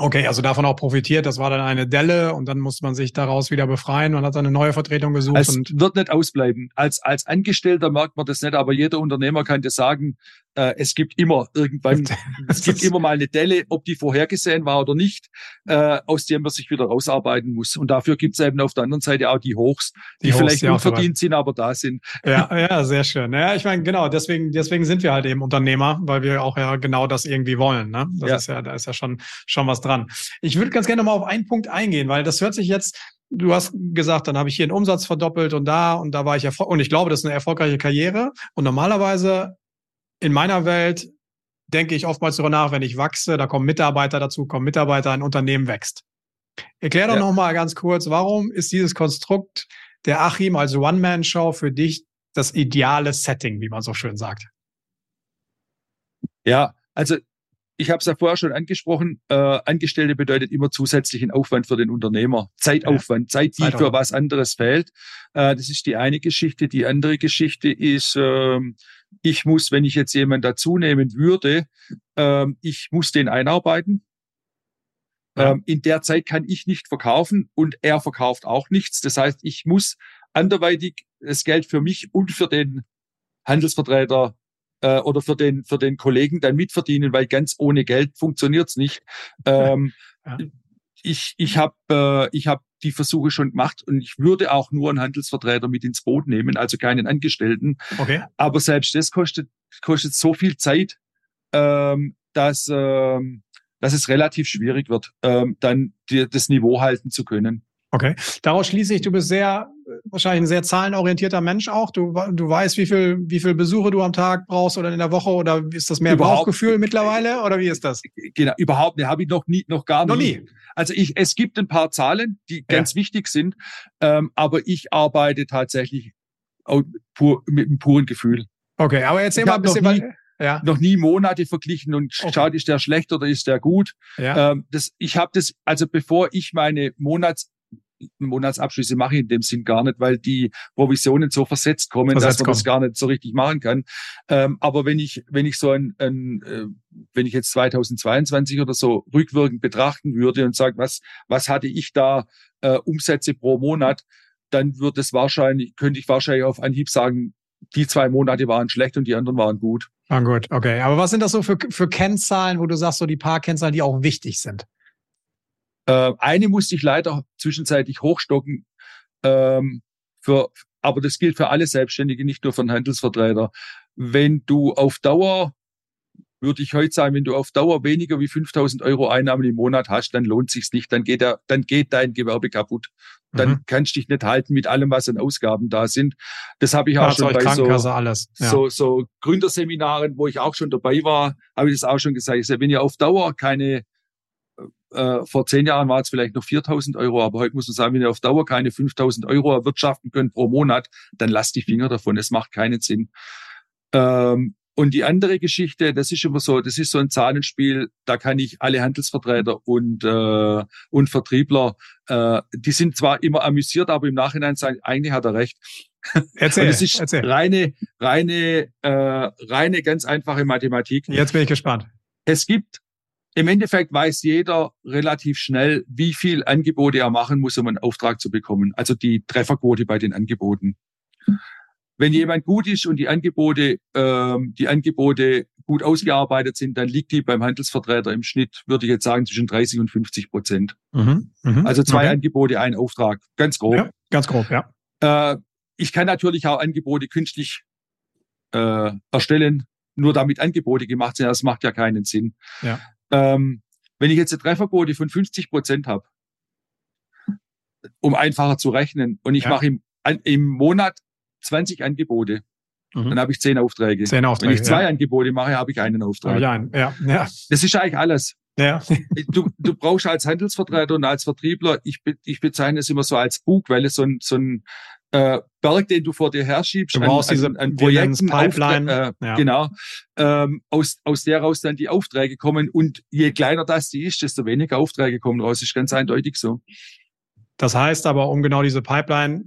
S1: Okay, also davon auch profitiert. Das war dann eine Delle und dann musste man sich daraus wieder befreien und hat eine neue Vertretung gesucht.
S2: Es
S1: und
S2: wird nicht ausbleiben. Als, als Angestellter merkt man das nicht, aber jeder Unternehmer kann dir sagen, äh, es gibt immer irgendwann, es gibt immer mal eine Delle, ob die vorhergesehen war oder nicht, äh, aus der man sich wieder rausarbeiten muss. Und dafür gibt es eben auf der anderen Seite auch die Hochs, die, die Hochs, vielleicht unverdient sind, aber da sind.
S1: Ja, ja, sehr schön. Ja, ich meine, genau, deswegen, deswegen sind wir halt eben Unternehmer, weil wir auch ja genau das irgendwie wollen. Ne? Das
S2: Ja.
S1: ist ja, da ist ja schon, schon was dran. Ich würde ganz gerne mal auf einen Punkt eingehen, weil das hört sich jetzt, du hast gesagt, dann habe ich hier einen Umsatz verdoppelt und da und da war ich erfolgreich. Und ich glaube, das ist eine erfolgreiche Karriere. Und normalerweise in meiner Welt denke ich oftmals darüber nach, wenn ich wachse, da kommen Mitarbeiter dazu, kommen Mitarbeiter, ein Unternehmen wächst. Erklär doch
S2: Ja.
S1: noch mal ganz kurz, warum ist dieses Konstrukt der Achim als One-Man-Show für dich das ideale Setting, wie man so schön sagt?
S2: Ja, also ich habe es ja vorher schon angesprochen, äh, Angestellte bedeutet immer zusätzlichen Aufwand für den Unternehmer. Zeitaufwand, Zeit, die
S1: Zeitaufwand.
S2: für was anderes fehlt. Äh, das ist die eine Geschichte. Die andere Geschichte ist, ähm, ich muss, wenn ich jetzt jemanden dazu nehmen würde, ähm, ich muss den einarbeiten.
S1: Ja.
S2: Ähm, in der Zeit kann ich nicht verkaufen und er verkauft auch nichts. Das heißt, ich muss anderweitig das Geld für mich und für den Handelsvertreter äh, oder für den für den Kollegen dann mitverdienen, weil ganz ohne Geld funktioniert's nicht. Ähm,
S1: Ja.
S2: Ich ich habe äh, ich habe die Versuche schon gemacht und ich würde auch nur einen Handelsvertreter mit ins Boot nehmen, also keinen Angestellten.
S1: Okay.
S2: Aber selbst das kostet kostet so viel Zeit, ähm, dass ähm, dass es relativ schwierig wird, ähm, dann die, das Niveau halten zu können.
S1: Okay. Daraus schließe ich, du bist sehr, wahrscheinlich ein sehr zahlenorientierter Mensch auch. Du, du weißt, wie viel, wie viel Besuche du am Tag brauchst oder in der Woche oder ist das mehr
S2: Überhaupt-
S1: Bauchgefühl mittlerweile oder wie ist das?
S2: Genau, überhaupt nicht, habe ich noch nie, noch gar
S1: Noch
S2: nie. Also ich, es gibt ein paar Zahlen, die ganz wichtig sind, ähm, aber ich arbeite tatsächlich pur, mit einem puren Gefühl.
S1: Okay, aber erzähl
S2: Ich
S1: mal ein bisschen
S2: noch nie-
S1: weiter. Ja,
S2: Noch nie Monate verglichen und
S1: Okay.
S2: schaut, ist der schlecht oder ist der gut.
S1: ja.
S2: Ähm, das, ich habe das, also bevor ich meine Monats, Monatsabschlüsse mache ich in dem Sinn gar nicht, weil die Provisionen so versetzt kommen,
S1: Versetzt
S2: dass man das
S1: kommen.
S2: gar nicht so richtig machen kann. Ähm, aber wenn ich, wenn ich so ein, ein äh, wenn ich jetzt 2022 oder so rückwirkend betrachten würde und sage, was, was hatte ich da äh, Umsätze pro Monat, dann wird es wahrscheinlich, könnte ich wahrscheinlich auf Anhieb sagen, die zwei Monate waren schlecht und die anderen waren gut.
S1: Ah, gut, okay. Aber was sind das so für, für Kennzahlen, wo du sagst, so die paar Kennzahlen, die auch wichtig sind?
S2: Äh, eine musste ich leider zwischenzeitlich hochstocken. Ähm, für, aber das gilt für alle Selbstständige, nicht nur für einen Handelsvertreter. Wenn du auf Dauer, würde ich heute sagen, wenn du auf Dauer weniger wie 5000 Euro Einnahmen im Monat hast, dann lohnt sich's nicht. Dann geht, der, dann geht dein Gewerbe kaputt. Dann
S1: Mhm.
S2: kannst du dich nicht halten mit allem, was an Ausgaben da sind. Das habe ich auch schon
S1: Fahrzeug,
S2: bei so.
S1: Ja.
S2: so, so Gründerseminaren, wo ich auch schon dabei war, habe ich das auch schon gesagt. Wenn ihr auf Dauer keine, äh, vor zehn Jahren war es vielleicht noch 4000 Euro, aber heute muss man sagen, wenn ihr auf Dauer keine 5000 Euro erwirtschaften könnt pro Monat, dann lasst die Finger davon. Es macht keinen Sinn. Ähm, und die andere Geschichte, das ist immer so, das ist so ein Zahlenspiel, da kann ich alle Handelsvertreter und, äh, und Vertriebler, äh, die sind zwar immer amüsiert, aber im Nachhinein sagen, eigentlich hat er recht.
S1: Erzähl,
S2: Und es ist
S1: erzähl.
S2: reine, reine, äh, reine, ganz einfache Mathematik.
S1: Jetzt bin ich gespannt.
S2: Es gibt, im Endeffekt weiß jeder relativ schnell, wie viel Angebote er machen muss, um einen Auftrag zu bekommen. Also die Trefferquote bei den Angeboten. Wenn jemand gut ist und die Angebote, ähm, die Angebote gut ausgearbeitet sind, dann liegt die beim Handelsvertreter im Schnitt, würde ich jetzt sagen, zwischen 30 und 50 Prozent.
S1: Mhm. Mhm.
S2: Also zwei
S1: Okay.
S2: Angebote, ein Auftrag. Ganz grob.
S1: Ja, ganz grob, ja.
S2: Äh, ich kann natürlich auch Angebote künstlich äh, erstellen, nur damit Angebote gemacht sind. Das macht ja keinen Sinn.
S1: Ja.
S2: Ähm, wenn ich jetzt eine Trefferquote von 50 Prozent habe, um einfacher zu rechnen, und ich
S1: Ja.
S2: mache im, im Monat 20 Angebote,
S1: Mhm.
S2: dann habe ich 10 Aufträge.
S1: Zehn
S2: Wenn
S1: Aufträge.
S2: ich zwei
S1: ja.
S2: Angebote mache, habe ich einen Auftrag.
S1: Ja, ja, ja,
S2: Das ist eigentlich alles.
S1: ja.
S2: Du, du brauchst als Handelsvertreter und als Vertriebler, ich, be, ich bezeichne es immer so als Bug, weil es so ein, so ein äh, Berg, den du vor dir herschiebst,
S1: du brauchst an, diese an, an Projekten, Pipeline,
S2: äh, ja. genau, ähm, aus, aus der raus dann die Aufträge kommen und je kleiner das die ist, desto weniger Aufträge kommen raus, ist ganz eindeutig so.
S1: Das heißt aber, um genau diese Pipeline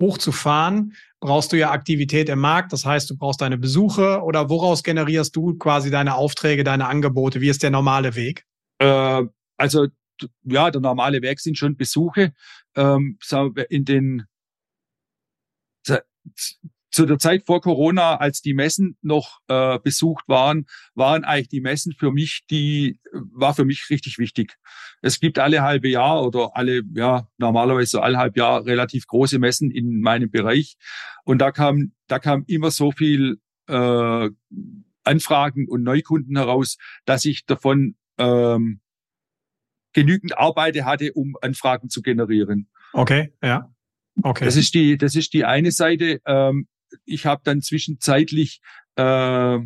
S1: hochzufahren, brauchst du ja Aktivität im Markt. Das heißt, du brauchst deine Besuche oder woraus generierst du quasi deine Aufträge, deine Angebote? Wie ist der normale Weg?
S2: Äh, also ja, der normale Weg sind schon Besuche. Ähm, in den zu der Zeit vor Corona, als die Messen noch äh, besucht waren, waren eigentlich die Messen für mich, die war für mich richtig wichtig. Es gibt alle halbe Jahr oder alle, ja, normalerweise so alle halb Jahr relativ große Messen in meinem Bereich. Und da kam, da kam immer so viel äh, Anfragen und Neukunden heraus, dass ich davon ähm, genügend Arbeit hatte, um Anfragen zu generieren.
S1: Okay, ja. Okay.
S2: Das ist die, das ist die eine Seite. Ähm, ich habe dann zwischenzeitlich äh,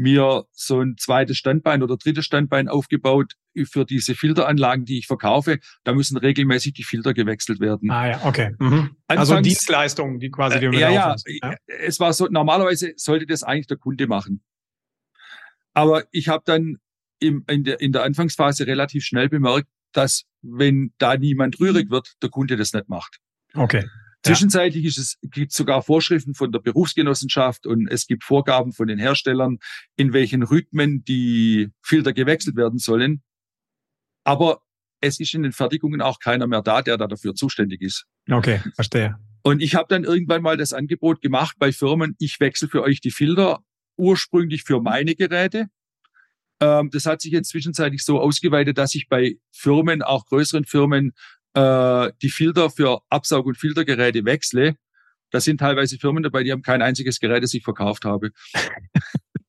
S2: mir so ein zweites Standbein oder drittes Standbein aufgebaut für diese Filteranlagen, die ich verkaufe. Da müssen regelmäßig die Filter gewechselt werden.
S1: Ah ja, okay. Mhm. also Dienstleistungen, die quasi die
S2: äh, ja, ja, ja, es war so, normalerweise sollte das eigentlich der Kunde machen. Aber ich habe dann im, in, der, in der Anfangsphase relativ schnell bemerkt, dass wenn da niemand rührig wird, der Kunde das nicht macht.
S1: Okay.
S2: Zwischenzeitlich ist es, gibt sogar Vorschriften von der Berufsgenossenschaft und es gibt Vorgaben von den Herstellern, in welchen Rhythmen die Filter gewechselt werden sollen. Aber es ist in den Fertigungen auch keiner mehr da, der da dafür zuständig ist.
S1: Okay, verstehe.
S2: Und ich habe dann irgendwann mal das Angebot gemacht bei Firmen, ich wechsle für euch die Filter ursprünglich für meine Geräte. Ähm, das hat sich jetzt zwischenzeitlich so ausgeweitet, dass ich bei Firmen, auch größeren Firmen, äh, die Filter für Absaug- und Filtergeräte wechsle. Da sind teilweise Firmen dabei, die haben kein einziges Gerät, das ich verkauft habe.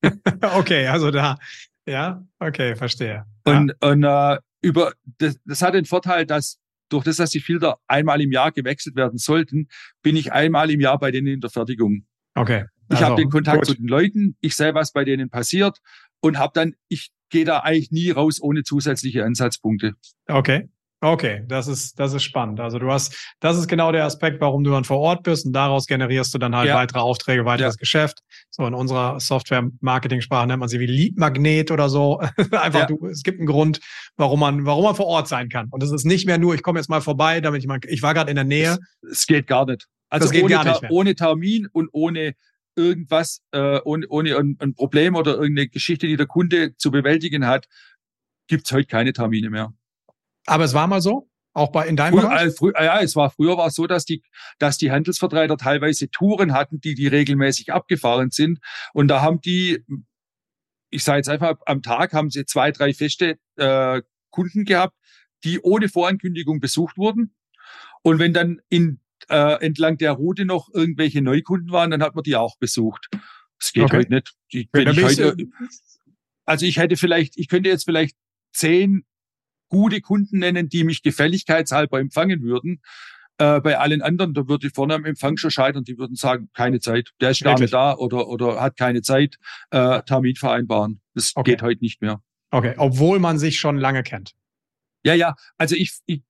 S1: okay, also da, ja, okay, verstehe.
S2: Und, ja. und äh, über das, das hat den Vorteil, dass durch das, dass die Filter einmal im Jahr gewechselt werden sollten, bin ich einmal im Jahr bei denen in der Fertigung.
S1: Okay.
S2: Ich also, habe den Kontakt gut. zu den Leuten, ich sehe, was bei denen passiert und habe dann, ich gehe da eigentlich nie raus ohne zusätzliche Ansatzpunkte.
S1: Okay. Okay, das ist, das ist spannend. Also du hast, das ist genau der Aspekt, warum du dann vor Ort bist und daraus generierst du dann halt ja. weitere Aufträge, weiteres ja. Geschäft. So in unserer Software-Marketing-Sprache nennt man sie wie Lead-Magnet oder so. Einfach, ja. du, es gibt einen Grund, warum man, warum man vor Ort sein kann. Und es ist nicht mehr nur, ich komme jetzt mal vorbei, damit ich mal, ich war gerade in der Nähe.
S2: Es, geht gar nicht. Also ohne, gar nicht mehr. ohne Termin und ohne irgendwas, äh, ohne, ohne ein, ein Problem oder irgendeine Geschichte, die der Kunde zu bewältigen hat, gibt's heute keine Termine mehr.
S1: Aber es war mal so? Auch bei in deinem früher?
S2: Äh, früher, ja, es war früher war es so, dass die, dass die Handelsvertreter teilweise Touren hatten, die die regelmäßig abgefahren sind. Und da haben die, ich sage jetzt einfach, am Tag haben sie zwei, drei feste äh, Kunden gehabt, die ohne Vorankündigung besucht wurden. Und wenn dann in, äh, entlang der Route noch irgendwelche Neukunden waren, dann hat man die auch besucht. Das geht okay. heute nicht. Ich, wenn ich heute, also ich hätte vielleicht, ich könnte jetzt vielleicht zehn gute Kunden nennen, die mich gefälligkeitshalber empfangen würden. Äh, bei allen anderen, da würde ich vorne am Empfang schon scheitern. Die würden sagen, keine Zeit, der ist gar nicht da oder, oder hat keine Zeit, äh, Termin vereinbaren. Das okay. geht heute nicht mehr.
S1: Okay, obwohl man sich schon lange kennt.
S2: Ja, ja, also ich, ich,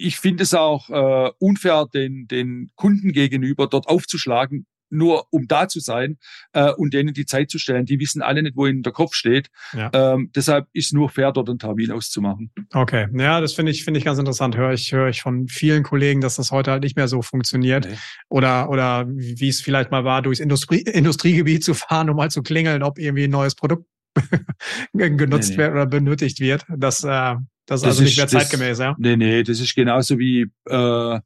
S2: ich finde es auch äh, unfair, den, den Kunden gegenüber dort aufzuschlagen, nur um da zu sein äh, und denen die Zeit zu stellen. Die wissen alle nicht, wo ihnen der Kopf steht. Ja. Ähm, deshalb ist nur fair, dort einen Termin auszumachen.
S1: Okay, ja, das finde ich finde ich ganz interessant. Höre ich höre ich von vielen Kollegen, dass das heute halt nicht mehr so funktioniert nee. oder oder wie es vielleicht mal war, durchs Industrie Industriegebiet zu fahren, um mal zu klingeln, ob irgendwie ein neues Produkt genutzt nee, nee. wird oder benötigt wird. Das äh, das, das ist also nicht mehr zeitgemäß,
S2: das, ja? Nee, nee, das ist genauso wie äh,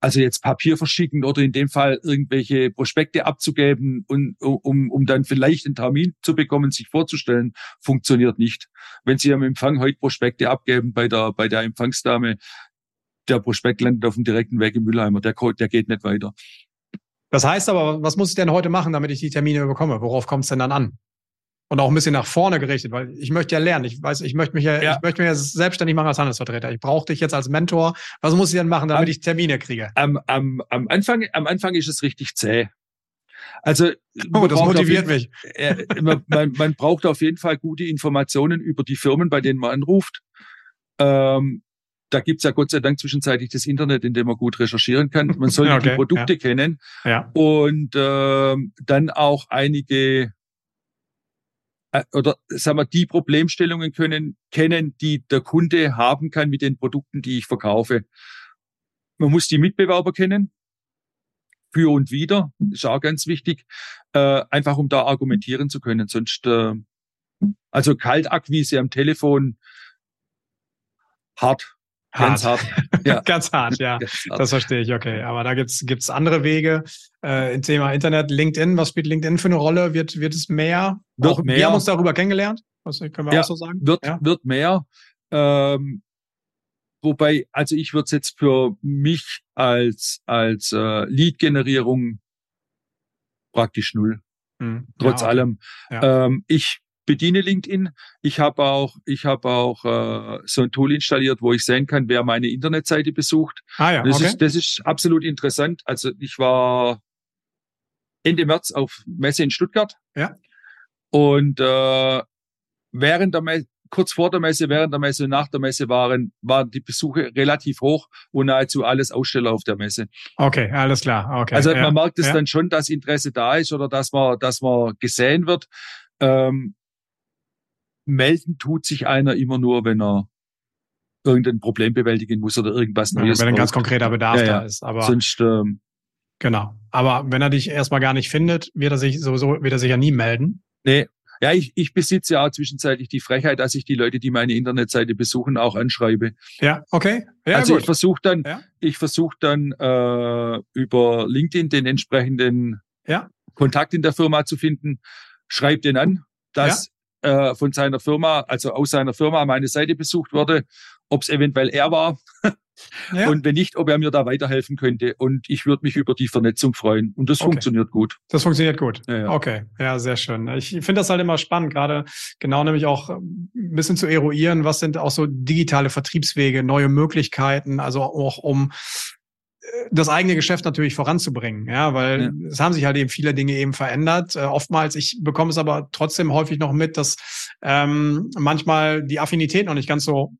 S2: also jetzt Papier verschicken oder in dem Fall irgendwelche Prospekte abzugeben und um, um dann vielleicht einen Termin zu bekommen, sich vorzustellen, funktioniert nicht. Wenn Sie am Empfang heute Prospekte abgeben bei der, bei der Empfangsdame, der Prospekt landet auf dem direkten Weg im Mülleimer, der, der geht nicht weiter.
S1: Das heißt aber, was muss ich denn heute machen, damit ich die Termine bekomme? Worauf kommt es denn dann an? Und auch ein bisschen nach vorne gerichtet, weil ich möchte ja lernen. Ich weiß, ich möchte mich ja, ja. ich möchte mich ja selbstständig machen als Handelsvertreter. Ich brauche dich jetzt als Mentor. Was muss ich denn machen, damit am, ich Termine kriege?
S2: Am, am, am Anfang, am Anfang ist es richtig zäh. Also
S1: oh, das motiviert jeden, mich.
S2: Äh, man, man, man, braucht auf jeden Fall gute Informationen über die Firmen, bei denen man anruft. Ähm, da gibt's ja Gott sei Dank zwischenzeitlich das Internet, in dem man gut recherchieren kann. Man sollte okay, die Produkte ja. kennen
S1: ja.
S2: und äh, dann auch einige oder sagen wir, die Problemstellungen können kennen, die der Kunde haben kann mit den Produkten, die ich verkaufe. Man muss die Mitbewerber kennen, für und wieder, ist auch ganz wichtig, äh, einfach um da argumentieren zu können. Sonst, äh, also Kaltakquise am Telefon, hart.
S1: Ganz hart. Ja. Ganz hart, ja. Ganz hart. Das verstehe ich, okay. Aber da gibt's gibt's andere Wege. Äh, im Thema Internet, LinkedIn, was spielt LinkedIn für eine Rolle? Wird, wird es mehr?
S2: Wird auch, mehr.
S1: Wir haben uns darüber kennengelernt. Was können wir
S2: ja,
S1: auch so sagen?
S2: Wird, ja. wird mehr. Ähm, wobei, also ich würde es jetzt für mich als, als äh, Lead-Generierung praktisch null. Hm. Trotz ja, okay. allem. Ähm, ich bediene LinkedIn. Ich habe auch, ich habe auch äh, so ein Tool installiert, wo ich sehen kann, wer meine Internetseite besucht.
S1: Ah ja,
S2: das
S1: okay.
S2: ist das ist absolut interessant. Also ich war Ende März auf Messe in Stuttgart.
S1: Ja.
S2: Und äh, während der Messe, kurz vor der Messe, während der Messe, nach der Messe waren, waren die Besuche relativ hoch und nahezu alles Aussteller auf der Messe.
S1: Okay, alles klar. Okay.
S2: Also
S1: ja.
S2: man merkt es
S1: ja.
S2: dann schon, dass Interesse da ist oder dass man, dass man gesehen wird. Ähm, melden tut sich einer immer nur, wenn er irgendein Problem bewältigen muss oder irgendwas Neues.
S1: Ja, wenn ein ganz konkreter Bedarf
S2: ja,
S1: ja. da ist. Aber
S2: Sonst, ähm,
S1: genau. Aber wenn er dich erstmal gar nicht findet, wird er sich sowieso, wird er sich ja nie melden.
S2: Nee. Ja, ich, ich besitze ja auch zwischenzeitlich die Frechheit, dass ich die Leute, die meine Internetseite besuchen, auch anschreibe.
S1: Ja, okay. Ja,
S2: also
S1: gut.
S2: ich versuche dann, ja. ich versuche dann äh, über LinkedIn den entsprechenden
S1: ja.
S2: Kontakt in der Firma zu finden, schreib den an, dass äh, von seiner Firma, also aus seiner Firma, meine Seite besucht wurde, ob es eventuell er war. Ja. Und wenn nicht, ob er mir da weiterhelfen könnte. Und ich würde mich über die Vernetzung freuen. Und das okay. funktioniert gut.
S1: Das funktioniert gut.
S2: Ja, ja.
S1: Okay, ja, sehr schön. Ich finde das halt immer spannend, gerade genau nämlich auch ein bisschen zu eruieren, was sind auch so digitale Vertriebswege, neue Möglichkeiten, also auch um das eigene Geschäft natürlich voranzubringen, ja, weil ja. es haben sich halt eben viele Dinge eben verändert. Äh, oftmals, ich bekomme es aber trotzdem häufig noch mit, dass ähm, manchmal die Affinität noch nicht ganz so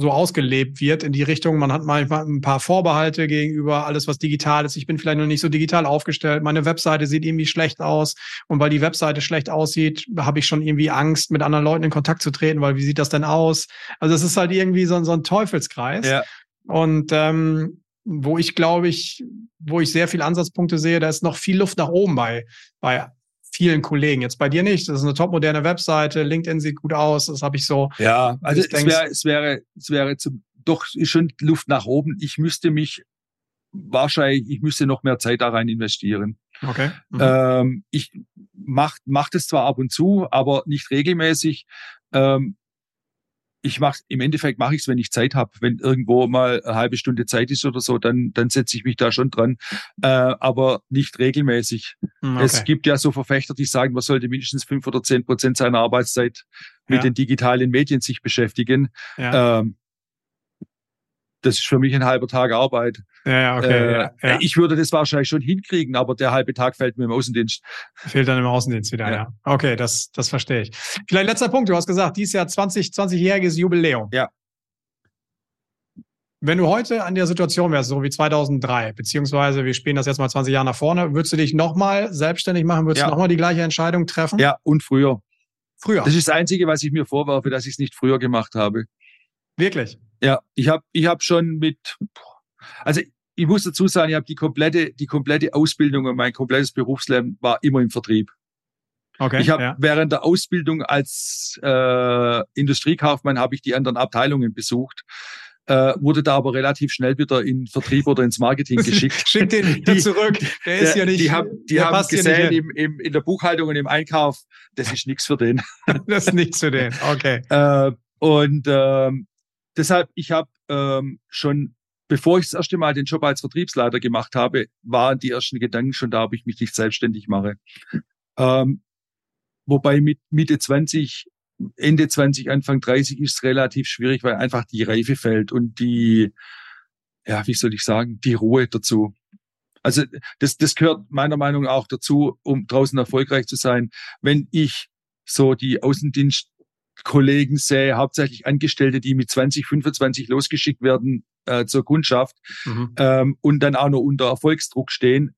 S1: so ausgelebt wird in die Richtung. Man hat manchmal ein paar Vorbehalte gegenüber alles, was digital ist. Ich bin vielleicht noch nicht so digital aufgestellt. Meine Webseite sieht irgendwie schlecht aus. Und weil die Webseite schlecht aussieht, habe ich schon irgendwie Angst, mit anderen Leuten in Kontakt zu treten, weil wie sieht das denn aus? Also es ist halt irgendwie so, so ein Teufelskreis.
S2: Ja.
S1: Und ähm, wo ich glaube ich, wo ich sehr viele Ansatzpunkte sehe, da ist noch viel Luft nach oben bei, bei vielen Kollegen. Jetzt bei dir nicht. Das ist eine topmoderne Webseite. LinkedIn sieht gut aus. Das habe ich so.
S2: Ja, also es wäre, es wäre, es wäre zum, doch schon Luft nach oben. Ich müsste mich wahrscheinlich, ich müsste noch mehr Zeit da rein investieren.
S1: Okay.
S2: Mhm. Ähm, ich mach, mach das zwar ab und zu, aber nicht regelmäßig. Ähm, ich mache im Endeffekt mache ich es, wenn ich Zeit habe. Wenn irgendwo mal eine halbe Stunde Zeit ist oder so, dann dann setze ich mich da schon dran, äh, aber nicht regelmäßig.
S1: Hm, okay.
S2: Es gibt ja so Verfechter, die sagen, man sollte mindestens fünf oder zehn Prozent seiner Arbeitszeit mit ja. den digitalen Medien sich beschäftigen.
S1: Ja.
S2: Ähm, das ist für mich ein halber Tag Arbeit.
S1: Ja, ja, okay.
S2: Äh,
S1: ja, ja.
S2: Ich würde das wahrscheinlich schon hinkriegen, aber der halbe Tag fällt mir im Außendienst.
S1: Fehlt dann im Außendienst wieder, ja. ja. Okay, das, das verstehe ich. Vielleicht letzter Punkt. Du hast gesagt, dieses Jahr 20, 20-jähriges Jubiläum.
S2: Ja.
S1: Wenn du heute an der Situation wärst, so wie 2003, beziehungsweise wir spielen das jetzt mal 20 Jahre nach vorne, würdest du dich nochmal selbstständig machen? Würdest du nochmal die gleiche Entscheidung treffen?
S2: Ja, und früher.
S1: Früher?
S2: Das ist das Einzige, was ich mir vorwerfe, dass ich es nicht früher gemacht habe.
S1: Wirklich?
S2: Ja, ich habe ich hab schon mit, also ich muss dazu sagen, ich habe die komplette, die komplette Ausbildung und mein komplettes Berufsleben war immer im Vertrieb.
S1: Okay,
S2: ich habe
S1: ja.
S2: während der Ausbildung als äh, Industriekaufmann habe ich die anderen Abteilungen besucht, äh, wurde da aber relativ schnell wieder in Vertrieb oder ins Marketing geschickt.
S1: Schick den wieder die, zurück. Der ist ja nicht.
S2: Die haben, die haben gesehen im, im, in der Buchhaltung und im Einkauf, das ist nichts für den.
S1: das ist nichts für den. Okay.
S2: Äh, und ähm, deshalb, ich habe ähm, schon, bevor ich das erste Mal den Job als Vertriebsleiter gemacht habe, waren die ersten Gedanken schon da, ob ich mich nicht selbstständig mache. Ähm, wobei mit Mitte 20, Ende 20, Anfang 30 ist es relativ schwierig, weil einfach die Reife fällt und die, ja, wie soll ich sagen, die Ruhe dazu. Also das, das gehört meiner Meinung nach auch dazu, um draußen erfolgreich zu sein. Wenn ich so die Außendienst Kollegen sehe, hauptsächlich Angestellte, die mit 20, 25 losgeschickt werden äh, zur Kundschaft mhm. ähm, und dann auch noch unter Erfolgsdruck stehen,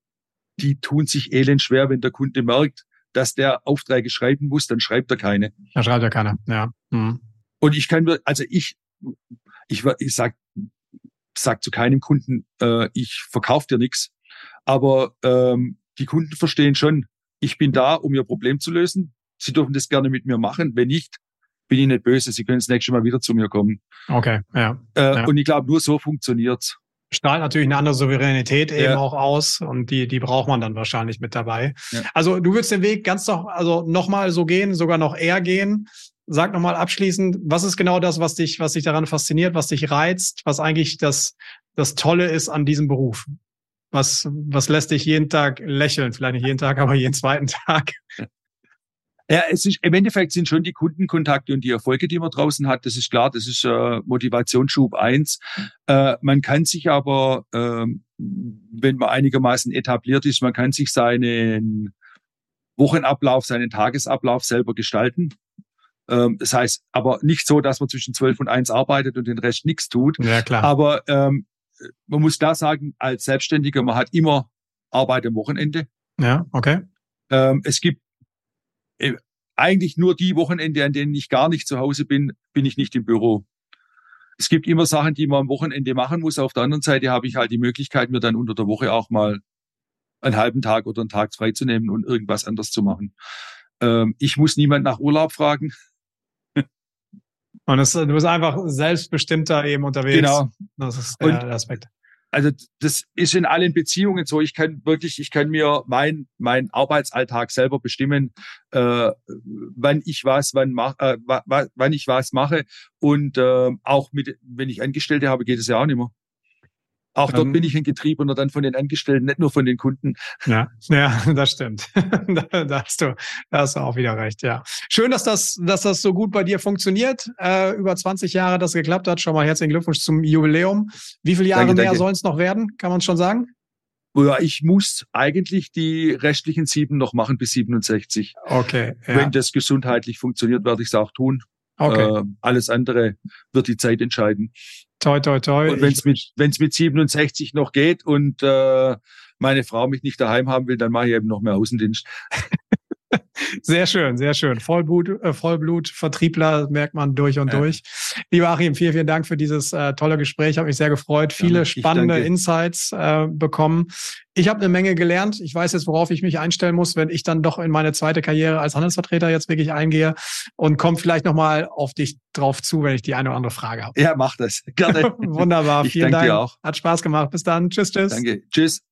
S2: die tun sich elend schwer, wenn der Kunde merkt, dass der Aufträge schreiben muss, dann schreibt er keine.
S1: Dann schreibt er keine, ja. Mhm.
S2: Und ich kann mir, also ich, ich, ich sag, sag zu keinem Kunden, äh, ich verkaufe dir nichts, aber ähm, die Kunden verstehen schon, ich bin da, um ihr Problem zu lösen. Sie dürfen das gerne mit mir machen. Wenn nicht, bin ich nicht böse. Sie können das nächste Mal wieder zu mir kommen.
S1: Okay, ja.
S2: Äh,
S1: ja.
S2: Und ich glaube, nur so funktioniert's.
S1: Strahlt natürlich eine andere Souveränität eben ja. auch aus und die, die braucht man dann wahrscheinlich mit dabei. Ja. Also du würdest den Weg ganz noch, also nochmal so gehen, sogar noch eher gehen. Sag nochmal abschließend, was ist genau das, was dich, was dich daran fasziniert, was dich reizt, was eigentlich das, das Tolle ist an diesem Beruf? Was, was lässt dich jeden Tag lächeln? Vielleicht nicht jeden Tag, aber jeden zweiten Tag.
S2: Ja, es ist, im Endeffekt sind schon die Kundenkontakte und die Erfolge, die man draußen hat, das ist klar, das ist äh, Motivationsschub eins. Äh, man kann sich aber, äh, wenn man einigermaßen etabliert ist, man kann sich seinen Wochenablauf, seinen Tagesablauf selber gestalten. Ähm, das heißt, aber nicht so, dass man zwischen zwölf und eins arbeitet und den Rest nichts tut.
S1: Ja, klar.
S2: Aber ähm, man muss klar sagen, als Selbstständiger, man hat immer Arbeit am Wochenende.
S1: Ja, okay.
S2: Ähm, es gibt eigentlich nur die Wochenende, an denen ich gar nicht zu Hause bin, bin ich nicht im Büro. Es gibt immer Sachen, die man am Wochenende machen muss. Auf der anderen Seite habe ich halt die Möglichkeit, mir dann unter der Woche auch mal einen halben Tag oder einen Tag freizunehmen und irgendwas anders zu machen. Ähm, ich muss niemand nach Urlaub fragen.
S1: Und das, du bist einfach selbstbestimmter eben unterwegs.
S2: Genau.
S1: Das ist der und, Aspekt
S2: also das ist in allen Beziehungen so. Ich kann wirklich, ich kann mir mein mein Arbeitsalltag selber bestimmen, äh, wann ich was, wann mach, äh, wann ich was mache und äh, auch mit, wenn ich Angestellte habe, geht es ja auch nicht mehr. Auch dort ähm, bin ich ein Getriebener dann von den Angestellten, nicht nur von den Kunden.
S1: Ja, ja, das stimmt. da, da, hast du, da hast du auch wieder recht, ja. Schön, dass das, dass das so gut bei dir funktioniert. Äh, über 20 Jahre das geklappt hat. Schon mal herzlichen Glückwunsch zum Jubiläum. Wie viele Jahre danke, mehr sollen es noch werden? Kann man schon sagen?
S2: Ja, ich muss eigentlich die restlichen sieben noch machen bis 67.
S1: Okay.
S2: Ja. Wenn das gesundheitlich funktioniert, werde ich es auch tun. Okay. Äh, alles andere wird die Zeit entscheiden.
S1: Toi, toi, toi.
S2: Und wenn es mit, wenn's mit 67 noch geht und äh, meine Frau mich nicht daheim haben will, dann mache ich eben noch mehr Außendienst.
S1: Sehr schön, sehr schön. Vollblut, äh, Vollblut-Vertriebler merkt man durch und ja. durch. Lieber Achim, vielen, vielen Dank für dieses äh, tolle Gespräch. Habe mich sehr gefreut. Viele ja, spannende danke. Insights äh, bekommen. Ich habe eine Menge gelernt. Ich weiß jetzt, worauf ich mich einstellen muss, wenn ich dann doch in meine zweite Karriere als Handelsvertreter jetzt wirklich eingehe und komme vielleicht nochmal auf dich drauf zu, wenn ich die eine oder andere Frage habe.
S2: Ja, mach das. Gerne.
S1: Wunderbar.
S2: Ich
S1: vielen Dank.
S2: Dir auch.
S1: Hat Spaß gemacht. Bis dann. Tschüss, tschüss.
S2: Danke. Tschüss.